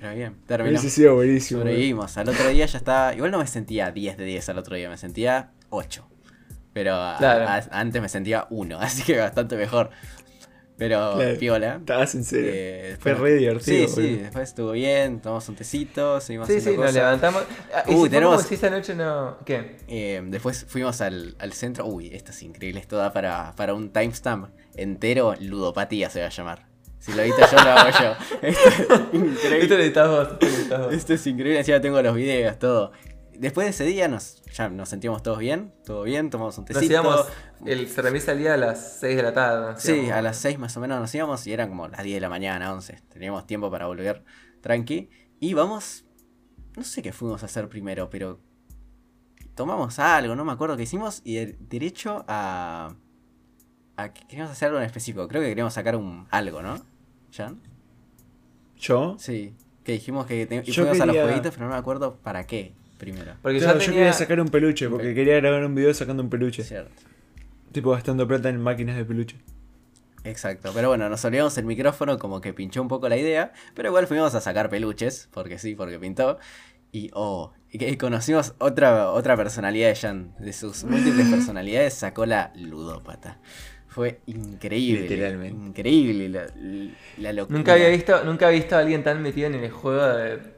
Pero bien, terminó. Hubiese sido buenísimo. Sobrevivimos. Al otro día ya estaba. Igual no me sentía 10 de 10 al otro día, me sentía 8. Pero a- Claro. a- antes me sentía 1, así que bastante mejor. Pero Claro. piola. Estabas en serio. Eh, Fue re divertido. Sí, sí, después estuvo bien, tomamos un tecito, seguimos Sí, sí, haciendo nos cosas. levantamos. Ah, y Uy, si tenemos- esta noche no. ¿Qué? Eh, después fuimos al, al centro. Uy, esto es increíble. Esto da para, para un timestamp entero. Ludopatía se va a llamar. Si lo viste yo, lo hago yo. Esto es Esto increíble. lo editas vos, esto lo editas vos. Esto es increíble. Encima tengo los videos, todo. Después de ese día nos, ya nos sentíamos todos bien. Todo bien, tomamos un Nos tecito. íbamos. El ceremia salía a las 6 de la tarde. nos Sí, íbamos. a las 6 más o menos nos íbamos y eran como las 10 de la mañana, 11. Teníamos tiempo para volver tranqui. Y vamos, no sé qué fuimos a hacer primero, pero tomamos algo, no me acuerdo qué hicimos. Y de- derecho a... a que queríamos hacer algo en específico. Creo que queríamos sacar un algo, ¿no? ¿Jan? ¿Yo? Sí. Que dijimos que te- y Yo fuimos a los jueguitos, pero no me acuerdo para qué primero. Porque Claro, yo quería sacar un peluche porque quería grabar un video sacando un peluche. Cierto. Tipo gastando plata en máquinas de peluche. Exacto, pero bueno, nos olvidamos el micrófono, como que pinchó un poco la idea, pero igual fuimos a sacar peluches, porque sí, porque pintó. Y oh, y conocimos otra, otra personalidad de Jan, de sus múltiples personalidades, sacó la ludópata. Fue increíble. Literalmente. Increíble la, la locura. Nunca había visto, nunca había visto a alguien tan metido en el juego de.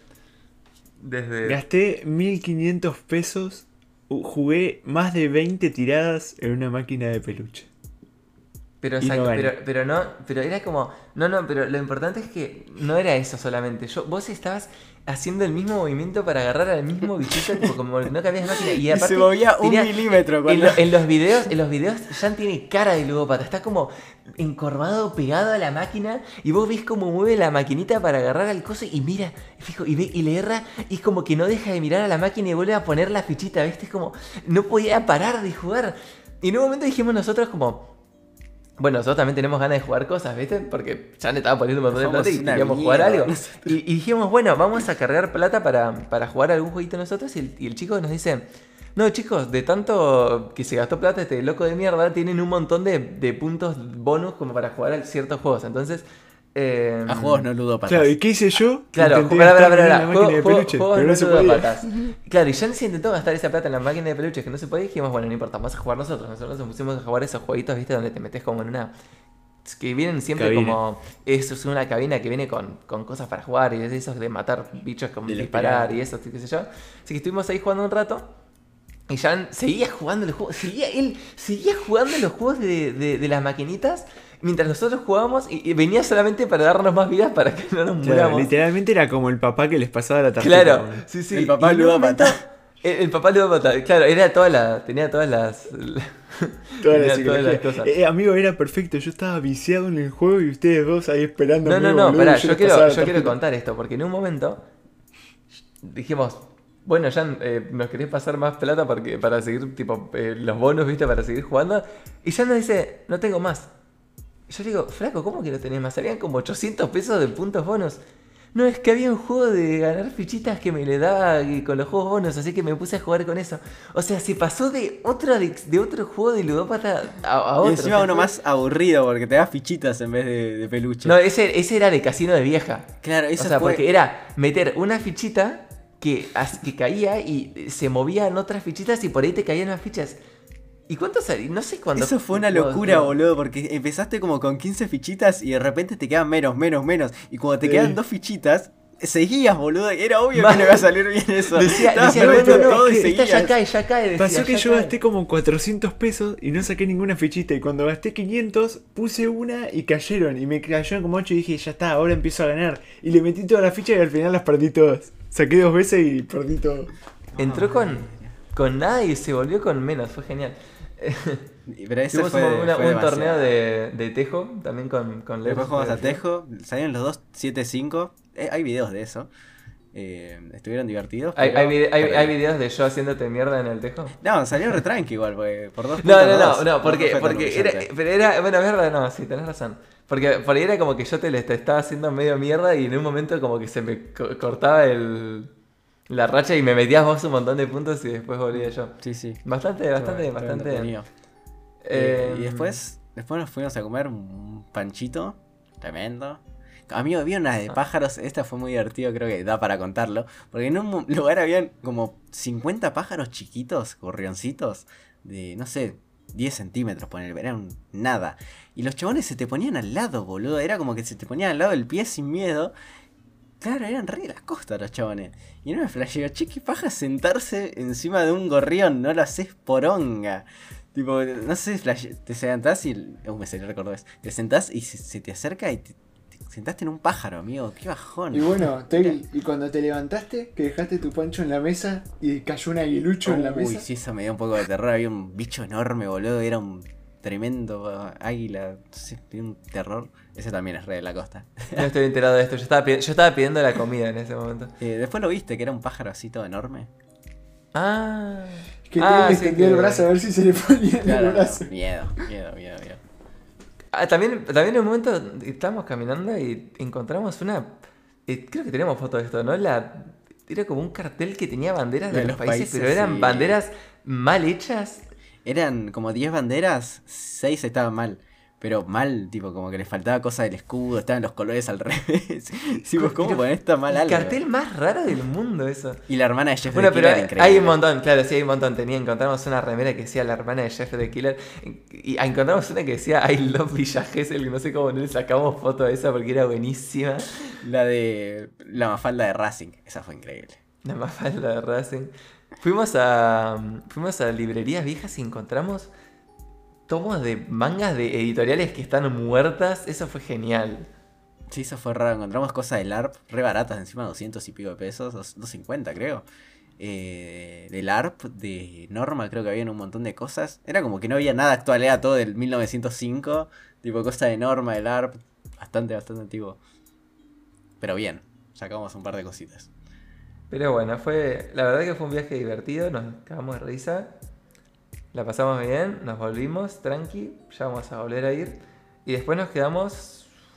Desde. Gasté 1500 pesos. Jugué más de 20 tiradas en una máquina de peluche. Pero, no pero, pero no, pero era como, no, no, pero lo importante es que no era eso solamente. Yo, vos estabas haciendo el mismo movimiento para agarrar al mismo bichito, tipo, como no cabías máquina. Y, se movía un tenía- milímetro En, cuando... lo- en los videos, en los videos, Jan tiene cara de ludópata, está como encorvado, pegado a la máquina, y vos ves cómo mueve la maquinita para agarrar al coso y mira, fijo, y ve, y le erra, y es como que no deja de mirar a la máquina y vuelve a poner la fichita, ¿viste? Es como, no podía parar de jugar. Y en un momento dijimos nosotros como, bueno, nosotros también tenemos ganas de jugar cosas, ¿viste? Porque ya le estaba poniendo un montón de plata y queríamos jugar algo. Y, y dijimos, bueno, vamos a cargar plata para, para jugar algún jueguito nosotros. Y el, y el chico nos dice, no, chicos, de tanto que se gastó plata este loco de mierda, tienen un montón de, de puntos bonus como para jugar a ciertos juegos. Entonces... eh, A juegos no ludópatas. Claro, ¿y qué hice yo? Claro, Intenté pará, pará, pará, en pará. la Juego- máquina de juego- peluche, juegos pero no no se podía. ludópatas. Claro, y ya se intentó gastar esa plata en la máquina de peluches que no se podía y dijimos, bueno, no importa, vamos a jugar nosotros. Nosotros nos pusimos a jugar esos jueguitos, ¿viste? Donde te metes como en una... Que vienen siempre Cabina. como... Eso es una cabina que viene con, con cosas para jugar y es de esos de matar bichos con De disparar y eso, qué sé yo. Así que estuvimos ahí jugando un rato. Y Jan seguía jugando los juegos, seguía, él seguía jugando los juegos de, de- de las maquinitas mientras nosotros jugábamos y, y venía solamente para darnos más vidas para que no nos Claro, muramos. literalmente era como el papá que les pasaba la tarjeta. Claro, boludo. sí, sí. El papá en un ludópata. momento- El, el papá ludópata, claro, era toda la, tenía todas las... Toda la tenía psicología. las cosas. Eh, amigo, era perfecto. Yo estaba viciado en el juego y ustedes dos ahí esperando. No, no, no, pará, yo, quiero, yo quiero contar esto, porque en un momento dijimos, bueno, Jan, eh, ¿nos querés pasar más plata porque, para seguir, tipo, eh, los bonos, viste, para seguir jugando? Y Jan nos dice, no tengo más. Y yo le digo, flaco, ¿cómo que no tenés más? Habían como 800 pesos de puntos bonos. No, es que había un juego de ganar fichitas que me le daba eh, con los juegos bonos, así que me puse a jugar con eso. O sea, se pasó de otro, de, de otro juego de ludópata a, a Y otro. encima O sea, uno más aburrido porque te da fichitas en vez de, de peluche. No, ese, ese era de casino de vieja. claro, O eso sea, fue... porque era meter una fichita que, que caía y se movían otras fichitas y por ahí te caían más fichas. ¿Y cuánto salí? No sé cuándo. Eso fue una locura, boludo, porque empezaste como con 15 fichitas y de repente te quedan menos, menos, menos. Y cuando te Sí. quedan dos fichitas, seguías, boludo. y Era obvio que no iba a salir bien eso. Decía, Estabas decía, no, perdiendo no, no, todo y esta ya seguías. cae, ya cae. decía, Pasó que yo cae. gasté como 400 pesos y no saqué ninguna fichita. Y cuando gasté 500, puse una y cayeron. Y me cayeron como 8 y dije, ya está, ahora empiezo a ganar. Y le metí todas las fichas y al final las perdí todas. Saqué dos veces y perdí todo. Entró con, con nada y se volvió con menos, fue genial. Pero ese fue, un, una- fue un demasiado. torneo de, de Tejo, también con, con Leo. Después jugamos a Tejo, salieron los dos 7-5. Eh, hay videos de eso. Eh, estuvieron divertidos. ¿Hay, pero hay, vide- hay- perdí. hay videos de yo haciéndote mierda en el Tejo? No, salieron re tranqui igual, porque por dos No, no, no, no, porque, porque era, pero era, bueno, es verdad, no, sí, tenés razón. Porque por ahí era como que yo te, te estaba haciendo medio mierda y en un momento como que se me co- cortaba el, la racha y me metías vos un montón de puntos y después volvía yo. Sí, sí. Bastante, bastante, bastante. Eh, Eh, y después, después nos fuimos a comer un panchito tremendo. Amigo, había una Ah. de pájaros, esta fue muy divertido, creo que da para contarlo. Porque en un lugar habían como 50 pájaros chiquitos, gorrioncitos, de no sé, 10 centímetros, poner, eran nada. Y los chabones se te ponían al lado, boludo. Era como que se te ponían al lado del pie sin miedo. Claro, eran re de las costas los chabones. Y no me flasheo, che, qué paja sentarse encima de un gorrión, no lo haces poronga. Tipo, no sé, flash, te sentás y. Uh, me salió recordó Te sentás y se, se te acerca y te, te sentaste en un pájaro, amigo. Qué bajón. Y bueno, Tail, y cuando te levantaste, que dejaste tu pancho en la mesa y cayó un aguilucho en la Uy, mesa. sí, eso me dio un poco de terror. Había un bicho enorme, boludo. Era un tremendo águila. No dio un terror. Ese también es re de la costa. No estoy enterado de esto. Yo estaba, yo estaba pidiendo la comida en ese momento. Eh, después lo viste, que era un pájaro así todo enorme. Ah. Que Ah, sí, extendió que- el brazo a ver si se le ponía Claro, el brazo. miedo, miedo, miedo, miedo. Ah, también, también en un momento estábamos caminando y encontramos una. eh, creo que tenemos foto de esto, ¿no? La, era como un cartel que tenía banderas de, De los, los países, países, pero eran sí. banderas mal hechas. Eran como 10 banderas, 6 estaban mal. Pero mal, tipo, como que les faltaba cosa del escudo, estaban los colores al revés. Sí, pues, ¿cómo poner esta mal El cartel más raro del mundo, eso. Y la hermana de Jeff Bueno, the pero Killer, increíble. hay un montón, claro, sí, hay un montón. Tenía, encontramos una remera que decía la hermana de Jeff the Killer. Y encontramos una que decía I love Villa Gesell, que no sé cómo no le sacamos foto a esa porque era buenísima. La de la mafalda de Racing, esa fue increíble. La más falda de Racing. Fuimos a. Fuimos a librerías viejas y encontramos tomos de mangas de editoriales que están muertas. Eso fue genial. Sí, eso fue raro. Encontramos cosas del ARP re baratas, encima 200 y pico de pesos, 250 creo. Eh, del ARP, de Norma, creo que había un montón de cosas. Era como que no había nada actual, era todo del 1905. Tipo, cosa de Norma, del ARP. Bastante, bastante antiguo. Pero bien, sacamos un par de cositas. Pero bueno, fue. La verdad que fue un viaje divertido, nos cagamos de risa. La pasamos bien, nos volvimos, tranqui, ya vamos a volver a ir. Y después nos quedamos.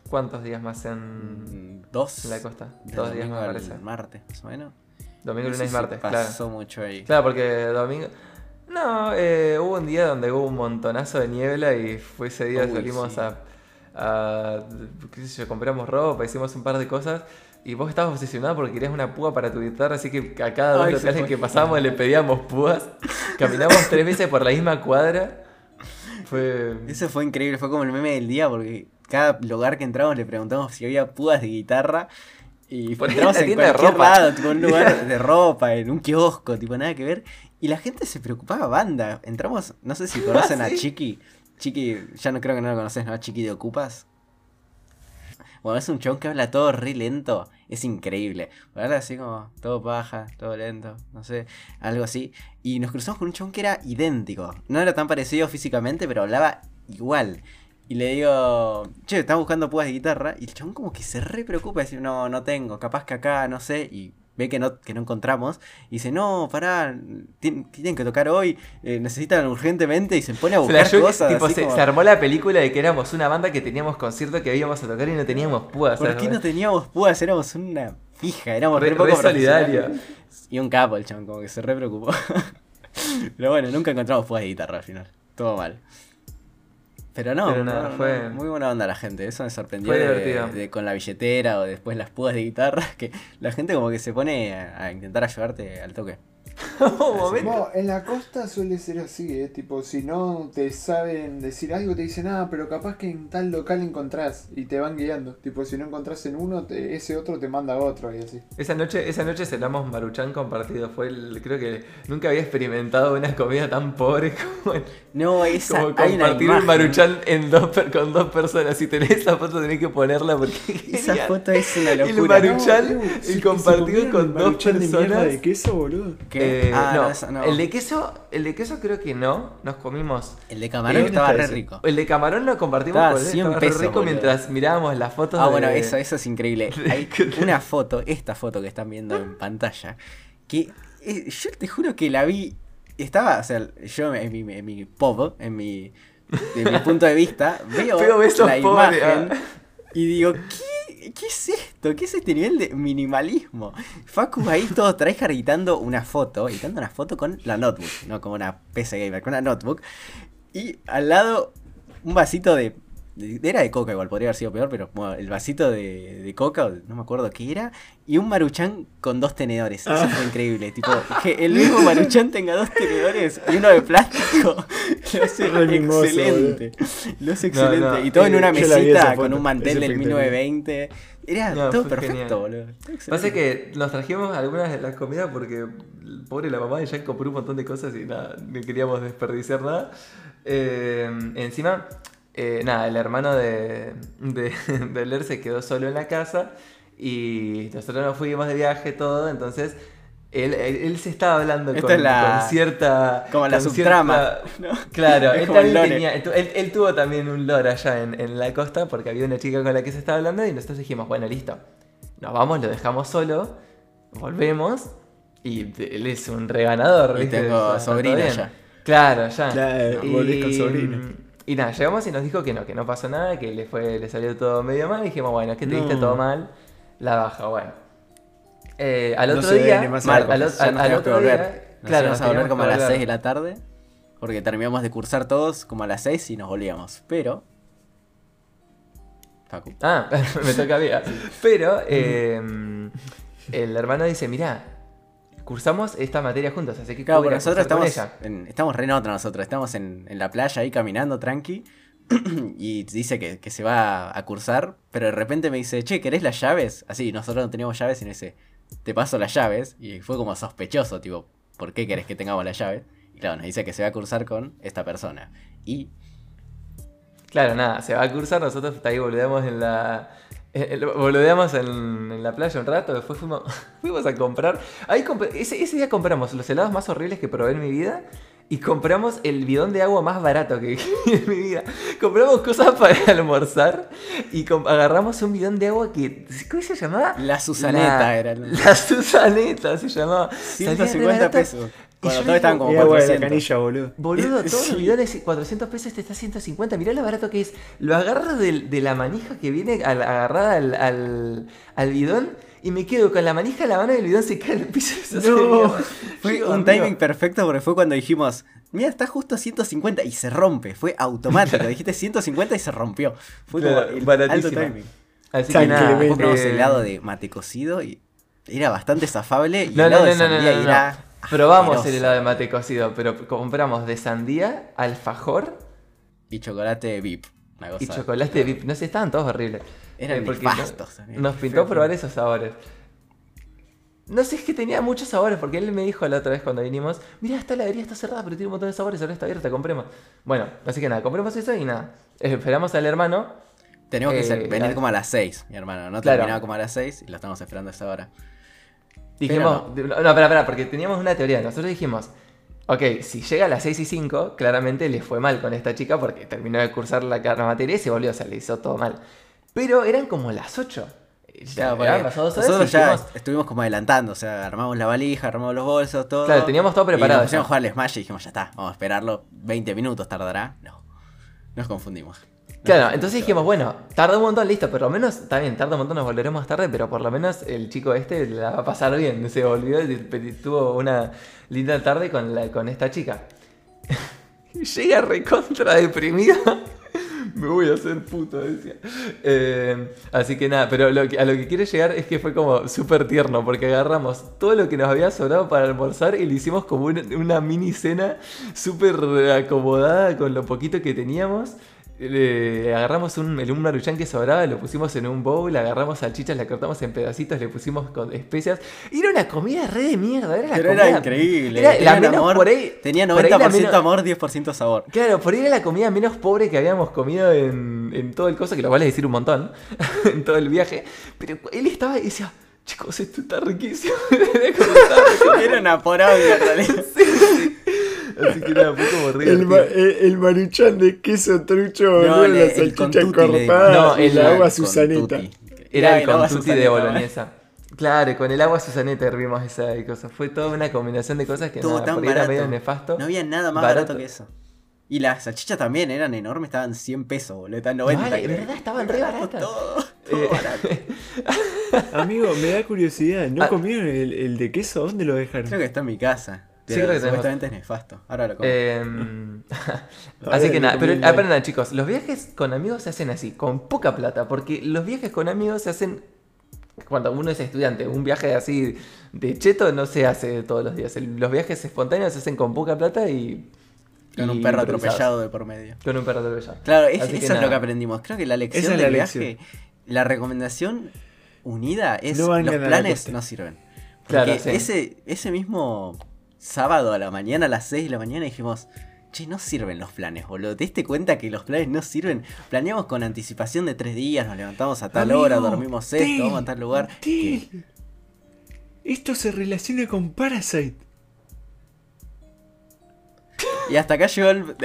¿Cuántos días más en Mm, Dos. la costa? Dos días más parece. martes, más o menos. Domingo, lunes y martes, claro. Pasó mucho ahí. Claro, porque domingo. No, eh, hubo un día donde hubo un montonazo de niebla y fue ese día Uy, salimos sí. a, a- qué sé yo, compramos ropa, hicimos un par de cosas y vos estabas obsesionado porque querías una púa para tu guitarra, así que a cada dos Ay, locales que pasábamos le pedíamos púas. Caminamos tres veces por la misma cuadra. Fue. Eso fue increíble, fue como el meme del día porque cada lugar que entramos le preguntamos si había púas de guitarra y Por entramos en de ropa. lado, tipo un lugar de ropa, en un kiosco, tipo nada que ver. Y la gente se preocupaba banda. Entramos, no sé si conocen a Ah. Chiqui. Chiqui, ya no creo que no lo conoces, ¿no? Chiqui de Ocupas. Bueno, es un chabón que habla todo re lento. Es increíble. Habla así como todo paja, todo lento, no sé, algo así. Y nos cruzamos con un chabón que era idéntico. No era tan parecido físicamente, pero hablaba igual. Y le digo, che, estamos buscando púas de guitarra. Y el chabón como que se re preocupa. Dice, no, no tengo, capaz que acá, no sé. Y ve que no, que no encontramos. Y dice, no, pará, tien- tienen que tocar hoy. eh, necesitan urgentemente. Y se pone a buscar cosas. tipo, así se, como, se armó la película de que éramos una banda que teníamos concierto que íbamos a tocar y no teníamos púas. ¿Por qué no teníamos púas? Éramos una fija, éramos Re- re, poco re solidario. profesionales. Y un capo el chabón, como que se re preocupó. Pero bueno, nunca encontramos púas de guitarra al final. Todo mal. Pero no, Pero nada, no, fue- muy buena onda la gente. Eso me sorprendió Fue de- divertido. de- con la billetera o después las púas de guitarra. Que la gente como que se pone a, a intentar ayudarte al toque. Un momento. No, en la costa suele ser así, ¿eh? Tipo, si no te saben decir algo, te dicen, ah, pero capaz que en tal local encontrás y te van guiando. Tipo, si no encontrás en uno, te- ese otro te manda a otro y así. Esa noche, esa noche cenamos maruchan compartido. Fue el, creo que nunca había experimentado una comida tan pobre como, No, esa como compartir un maruchan en dos, per- con dos personas. Si tenés esa foto tenés que ponerla porque Esa genial. foto es una El locura. Maruchan, No, el sí, compartido con el dos Maruchan de personas. de queso, boludo? ¿Qué? Eh, Ah, no, no, eso no. El de queso, el de queso creo que no. Nos comimos. El de camarón ¿Y estaba re rico. El de camarón lo compartimos Estaba con él, 100 estaba re pesos, rico boludo. mientras mirábamos las fotos Ah, de- bueno, eso, eso es increíble. Hay una foto, esta foto que están viendo en pantalla, que eh, yo te juro que la vi. Estaba, o sea, yo en mi, en mi pop, en mi, de mi punto de vista, veo Veo besos la pobres, imagen ah. y digo, ¿qué, ¿qué es esto? ¿Qué es este nivel de minimalismo? Facu ahí todo tryhard editando una foto, editando una foto con la notebook, no como una PC gamer, con una notebook. Y al lado un vasito de, de- Era de coca igual, podría haber sido peor, pero bueno, el vasito de, de coca, no me acuerdo qué era, y un maruchan con dos tenedores. Eso fue increíble. Tipo, que el mismo maruchan tenga dos tenedores y uno de plástico. Lo hace excelente. Lo hace excelente. no, y todo en eh, una mesita con un mantel del espectacular. 1920. Era No, todo perfecto, boludo. Pasa que nos trajimos algunas de las comidas porque pobre la mamá ya compró un montón de cosas y nada, no queríamos desperdiciar nada. Eh, encima, eh, nada, el hermano de, de, de Ler se quedó solo en la casa y nosotros nos fuimos de viaje, todo, entonces él, él, él se estaba hablando con, es la- con cierta... como la subtrama, ¿no? Claro, él también tenía, él, tu- él- él tuvo también un lore allá en, en la costa porque había una chica con la que se estaba hablando y nosotros dijimos, bueno, listo, nos vamos, lo dejamos solo, volvemos y él es un reganador. Y ¿viste? tengo sobrina ya. Claro, ya. Claro, volvés con sobrina. Y nada, llegamos y nos dijo que no, que no pasó nada, que le fue, le salió todo medio mal. Y dijimos, bueno, es que te No. diste todo mal, la baja, bueno. Eh, al otro día, más al, al- al- que otro volver. día, Nos claro, nos a volver como a las volver. 6 de la tarde. Porque terminamos de cursar todos como a las 6 y nos volvíamos. Pero. Facu. Ah, me toca a. Pero eh, el hermano dice, mira, cursamos esta materia juntos, así que Claro, nosotros estamos, en, estamos re en otra nosotros. Estamos en, en la playa ahí caminando tranqui. y dice que, que se va a, a cursar. Pero de repente me dice, che, ¿querés las llaves? Así, nosotros no teníamos llaves y me dice, te paso las llaves. Y fue como sospechoso, tipo, ¿por qué querés que tengamos las llaves? Y claro, nos dice que se va a cursar con esta persona. Y Claro, nada, se va a cursar, nosotros ahí boludeamos en la. eh, lo- Boludeamos en, en la playa un rato, después fuimos, fuimos a comprar. Ahí ese, ese día compramos los helados más horribles que probé en mi vida y compramos el bidón de agua más barato que en mi vida. Compramos cosas para almorzar y agarramos un bidón de agua que. ¿Cómo se llamaba? La Susaneta La- era. el- La Susaneta se llamaba. Salía re 150 barato. pesos. Y Cuando yo todos estaban como Y agua de la 400. canilla, boludo. Boludo, todos Sí. los bidones 400 pesos te está 150. Mirá lo barato que es. Lo agarro del- de, la manija que viene al- agarrada al, al, al bidón y me quedo con la manija en la mano y el bidón se cae piso. y se hace No. Fue Digo, un amigo, timing perfecto porque fue cuando dijimos, mira, está justo a 150 y se rompe. Fue automático. Dijiste 150 y se rompió. Fue como Claro, el alto timing. Así que nada. Eh, helado de mate cocido y era bastante zafable. Y No, no, helado no, de no, no, sandía no, no. era Probamos el helado de mate cocido, pero compramos de sandía, alfajor Y chocolate VIP. Y chocolate VIP. No sé, estaban todos horribles. Eran Eh, porque nefastos. no- Nos pintó probar esos sabores. No sé, es que tenía muchos sabores, porque él me dijo la otra vez cuando vinimos, mira, esta heladería está cerrada, pero tiene un montón de sabores, ahora está abierta, compremos. Bueno, así que nada, compremos eso y nada. Esperamos al hermano. Tenemos que Eh, ser- venir la- como a las 6, mi hermano. No Claro. terminaba como a las 6 y lo estamos esperando a esa hora. Dijimos, no, espera, espera, porque teníamos una teoría. Nosotros dijimos, ok, si llega a las 6 y 5, claramente le fue mal con esta chica porque terminó de cursar la, la materia y se volvió, o sea, le hizo todo mal. Pero eran como las 8. Claro, Ya, horas y nosotros ya dijimos, estuvimos como adelantando, o sea, armamos la valija, armamos los bolsos, todo. Claro, teníamos todo preparado Y nos a jugar al Smash y dijimos, ya está, vamos a esperarlo. 20 minutos tardará. No, nos confundimos. Claro, entonces dijimos, bueno, tarda un montón, listo, pero lo menos, está bien, tarda un montón, nos volveremos más tarde, pero por lo menos el chico este la va a pasar bien. Se volvió y y tuvo una linda tarde con, la, con esta chica. Llega recontra deprimido. Me voy a hacer puto, decía. Eh, así que nada, pero a lo que quiere llegar es que fue como súper tierno, porque agarramos todo lo que nos había sobrado para almorzar y le hicimos como una, una mini cena súper acomodada con lo poquito que teníamos. Le agarramos un, el, un maruchan que sobraba, lo pusimos en un bowl, agarramos salchichas, la cortamos en pedacitos, le pusimos con especias. Era una comida re de mierda, era la Pero comida- era increíble. Era tenía la un menos amor- por ahí. tenía por ahí 90% la menos- amor, 10% sabor. Claro, por ahí era la comida menos pobre que habíamos comido en, en todo el coso, que lo vale decir un montón, en todo el viaje. Pero él estaba y decía, chicos, esto está riquísimo. Era una poronga realidad. Así que nada, fue como re El, ma- divertido. el, el maruchan de queso trucho, boludo, le- la salchicha cortada No, el- agua susaneta. Era el agua con tutti de boloñesa. Claro, con el agua Susaneta hervimos esa y cosas. Fue toda una combinación de cosas que Estuvo nada, por era medio nefasto. No había nada más Barato. barato, que eso. Y las salchichas también eran enormes, estaban 100 pesos, boludo. Estaban 90. Vale. ¿verdad? Estaban re baratas. Todo, todo Eh, barato. Amigo, me da curiosidad, ¿no Ah. comieron el, el de queso? ¿Dónde lo dejaron? Creo que está en mi casa. Sí, Pero creo que tenemos. supuestamente es nefasto. Ahora lo Ahora así que nada, pero aprendan chicos, los viajes con amigos se hacen así, con poca plata, porque los viajes con amigos se hacen cuando uno es estudiante, un viaje así de cheto no se hace todos los días. Los viajes espontáneos se hacen con poca plata y... con un perro atropellado de por medio. Con un perro atropellado. Claro, es- eso es lo que aprendimos. Creo que la lección Esa es del la viaje, la recomendación unida es No los planes no sirven. Claro, sí. ese mismo sábado a la mañana, a las 6 de la mañana, dijimos, che, no sirven los planes, boludo. ¿Te diste cuenta que los planes no sirven? Planeamos con anticipación de tres días, nos levantamos a tal hora, dormimos esto, vamos a tal lugar. Til, ¿Qué? Esto se relaciona con Parasite. Y hasta acá llegó el...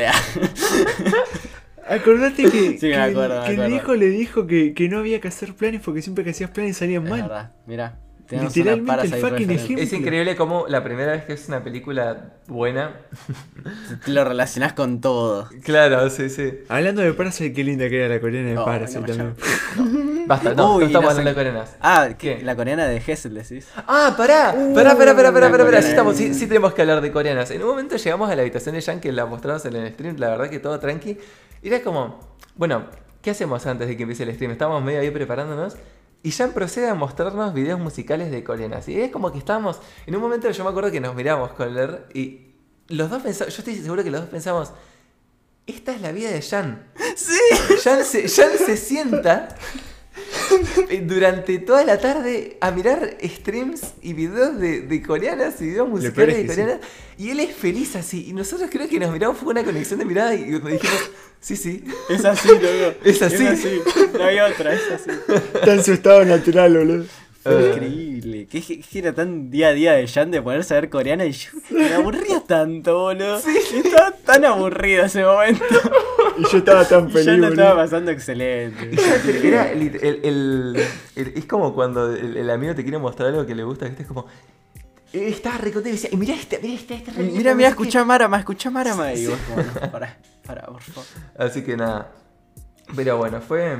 Acordate que, Sí, me que- acuerdo, me que el viejo le dijo que, que no había que hacer planes porque siempre que hacías planes salían Es mal. mira. Tenemos Literalmente una el fucking ejemplo. Es increíble como la primera vez que es una película buena... Te lo relacionás con todo. Claro, sí, sí. Hablando de Parasite, qué linda que era la coreana de Parasite no, también. Basta, no, Uy, no estamos la hablando de coreanas. Ah, ¿Qué? La coreana de Hessel, decís. Ah, pará, pará, pará, pará, pará, pará, pará, coreana. sí, estamos, sí, sí tenemos que hablar de coreanas. En un momento llegamos a la habitación de Jan que la mostramos en el stream, la verdad que todo tranqui. Y era como, bueno, ¿qué hacemos antes de que empiece el stream? Estábamos medio ahí preparándonos. Y Jan procede a mostrarnos videos musicales de coreanas. Y es como que estábamos, en un momento yo me acuerdo que nos miramos con Ler y los dos pensamos, yo estoy seguro que los dos pensamos, esta es la vida de Jan. Sí. Jan se, Jan se sienta durante toda la tarde a mirar streams y videos de, de coreanas y videos musicales es de sí. coreanas. Y él es feliz así. Y nosotros creo que nos miramos, fue una conexión de mirada y nos dijimos, sí, sí. Es así, loco. Es así. No hay otra, es así. Está en su estado natural, boludo. Fue Eh. increíble. Que, era tan día a día de Jan de ponerse a ver coreana y yo me aburría tanto, boludo. Estaba tan aburrido ese momento. Y yo estaba tan Y feliz, ya lo estaba pasando excelente. Era el, el- el- es como cuando el, el amigo te quiere mostrar algo que le gusta, que es como. eh, Estaba recontento y decía, "Y mirá este, mirá este, este no sé qué". escucha Marama, escucha Marama. Y vos como, no, pará, pará, por favor. Así que nada. Pero bueno, fue.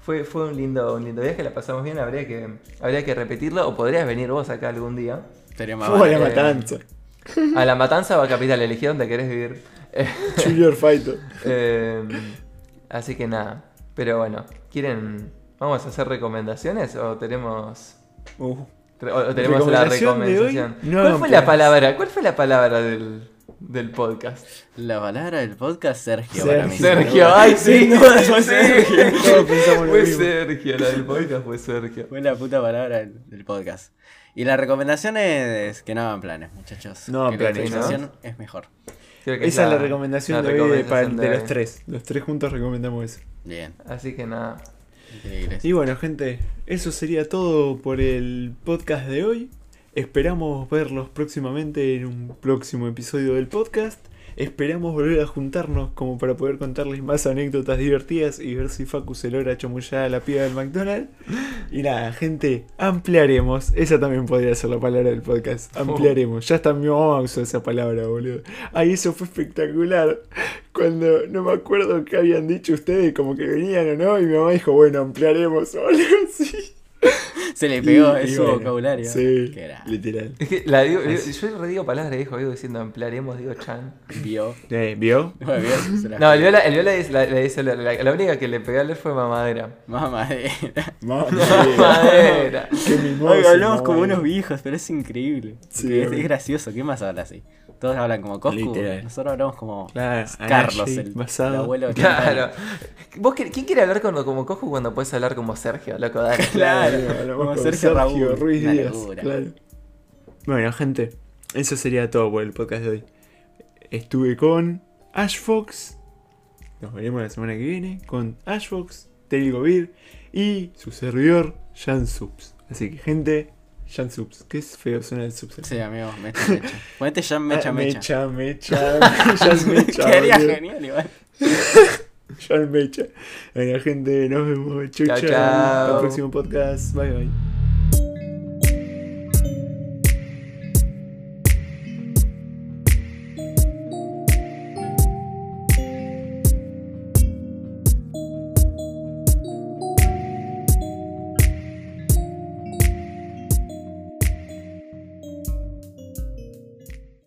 Fue, fue un lindo, un lindo viaje, la pasamos bien, habría que, habría que repetirlo, o podrías venir vos acá algún día. Estaría más barato. la matanza. A la matanza o a Capital, elegí dónde querés vivir. Junior Fighter. eh, así que nada. Pero bueno, ¿quieren. ¿Vamos a hacer recomendaciones o tenemos. Uh. o- tenemos la Recomendación de hoy, recomendación? no ¿Cuál fue la planes. palabra? ¿Cuál fue la palabra del, del podcast? La palabra del podcast, Sergio, Sergio. para mí. Sergio, ay sí, no, fue sí. Sergio. Todos pensamos lo Fue mismo. Sergio, la del podcast fue Sergio. Fue la puta palabra del, del podcast. Y la recomendación es que no hagan planes, muchachos. No hagan que la planes, ¿no? es mejor. Creo que Esa es la recomendación la de hoy de, los tres. Los tres juntos recomendamos eso. Bien, Así que nada. increíble. Y bueno, gente, eso sería todo por el podcast de hoy. Esperamos verlos próximamente en un próximo episodio del podcast. Esperamos volver a juntarnos como para poder contarles más anécdotas divertidas y ver si Facu se logra chamullar a la piba del McDonald's. Y nada, gente, ampliaremos. Esa también podría ser la palabra del podcast. Ampliaremos. Ya hasta mi mamá usó esa palabra, boludo. Ay, eso fue espectacular. Cuando no me acuerdo qué habían dicho ustedes, como que venían o no, y mi mamá dijo, bueno, ampliaremos o algo así. Se le pegó, Y- es y su bueno, vocabulario. Sí, Que era, literal. Es que la digo, yo redigo palabras, dijo, digo diciendo ampliaremos, digo chan. vio. Eh, ¿Vio? Bueno, vio, No, el viola, el viola la, le dice la, la- la única que le pegué a leer fue mamadera. Mamadera. Mamadera. Oiga, hablamos como unos viejos, pero es increíble. Sí, es, gracioso. ¿Qué más habla así? Todos hablan como Coscu. Literal. Nosotros hablamos como Claro, Carlos, el, el abuelo. de Claro. ¿Vos ¿Quién quiere hablar con, como Cojo cuando puedes hablar como Sergio? Loco, dale. Claro, con Sergio Raúl. Ruiz Una Díaz. Claro. Bueno, gente, eso sería todo por el podcast de hoy. Estuve con Ash Fox. Nos veremos la semana que viene con Ash Fox, Govir y su servidor, Jan Subs. Así que, gente, Jan Subs. Qué es feo suena el Subs. Sí, amigo, mecha, mecha. Ponete ya mecha, Ah, mecha. mecha, mecha. Jan Mecha. Quedaría genial igual. Jan Mecha. Bueno, gente, nos vemos. Chau, Chau, chau. el próximo podcast. Bye, bye.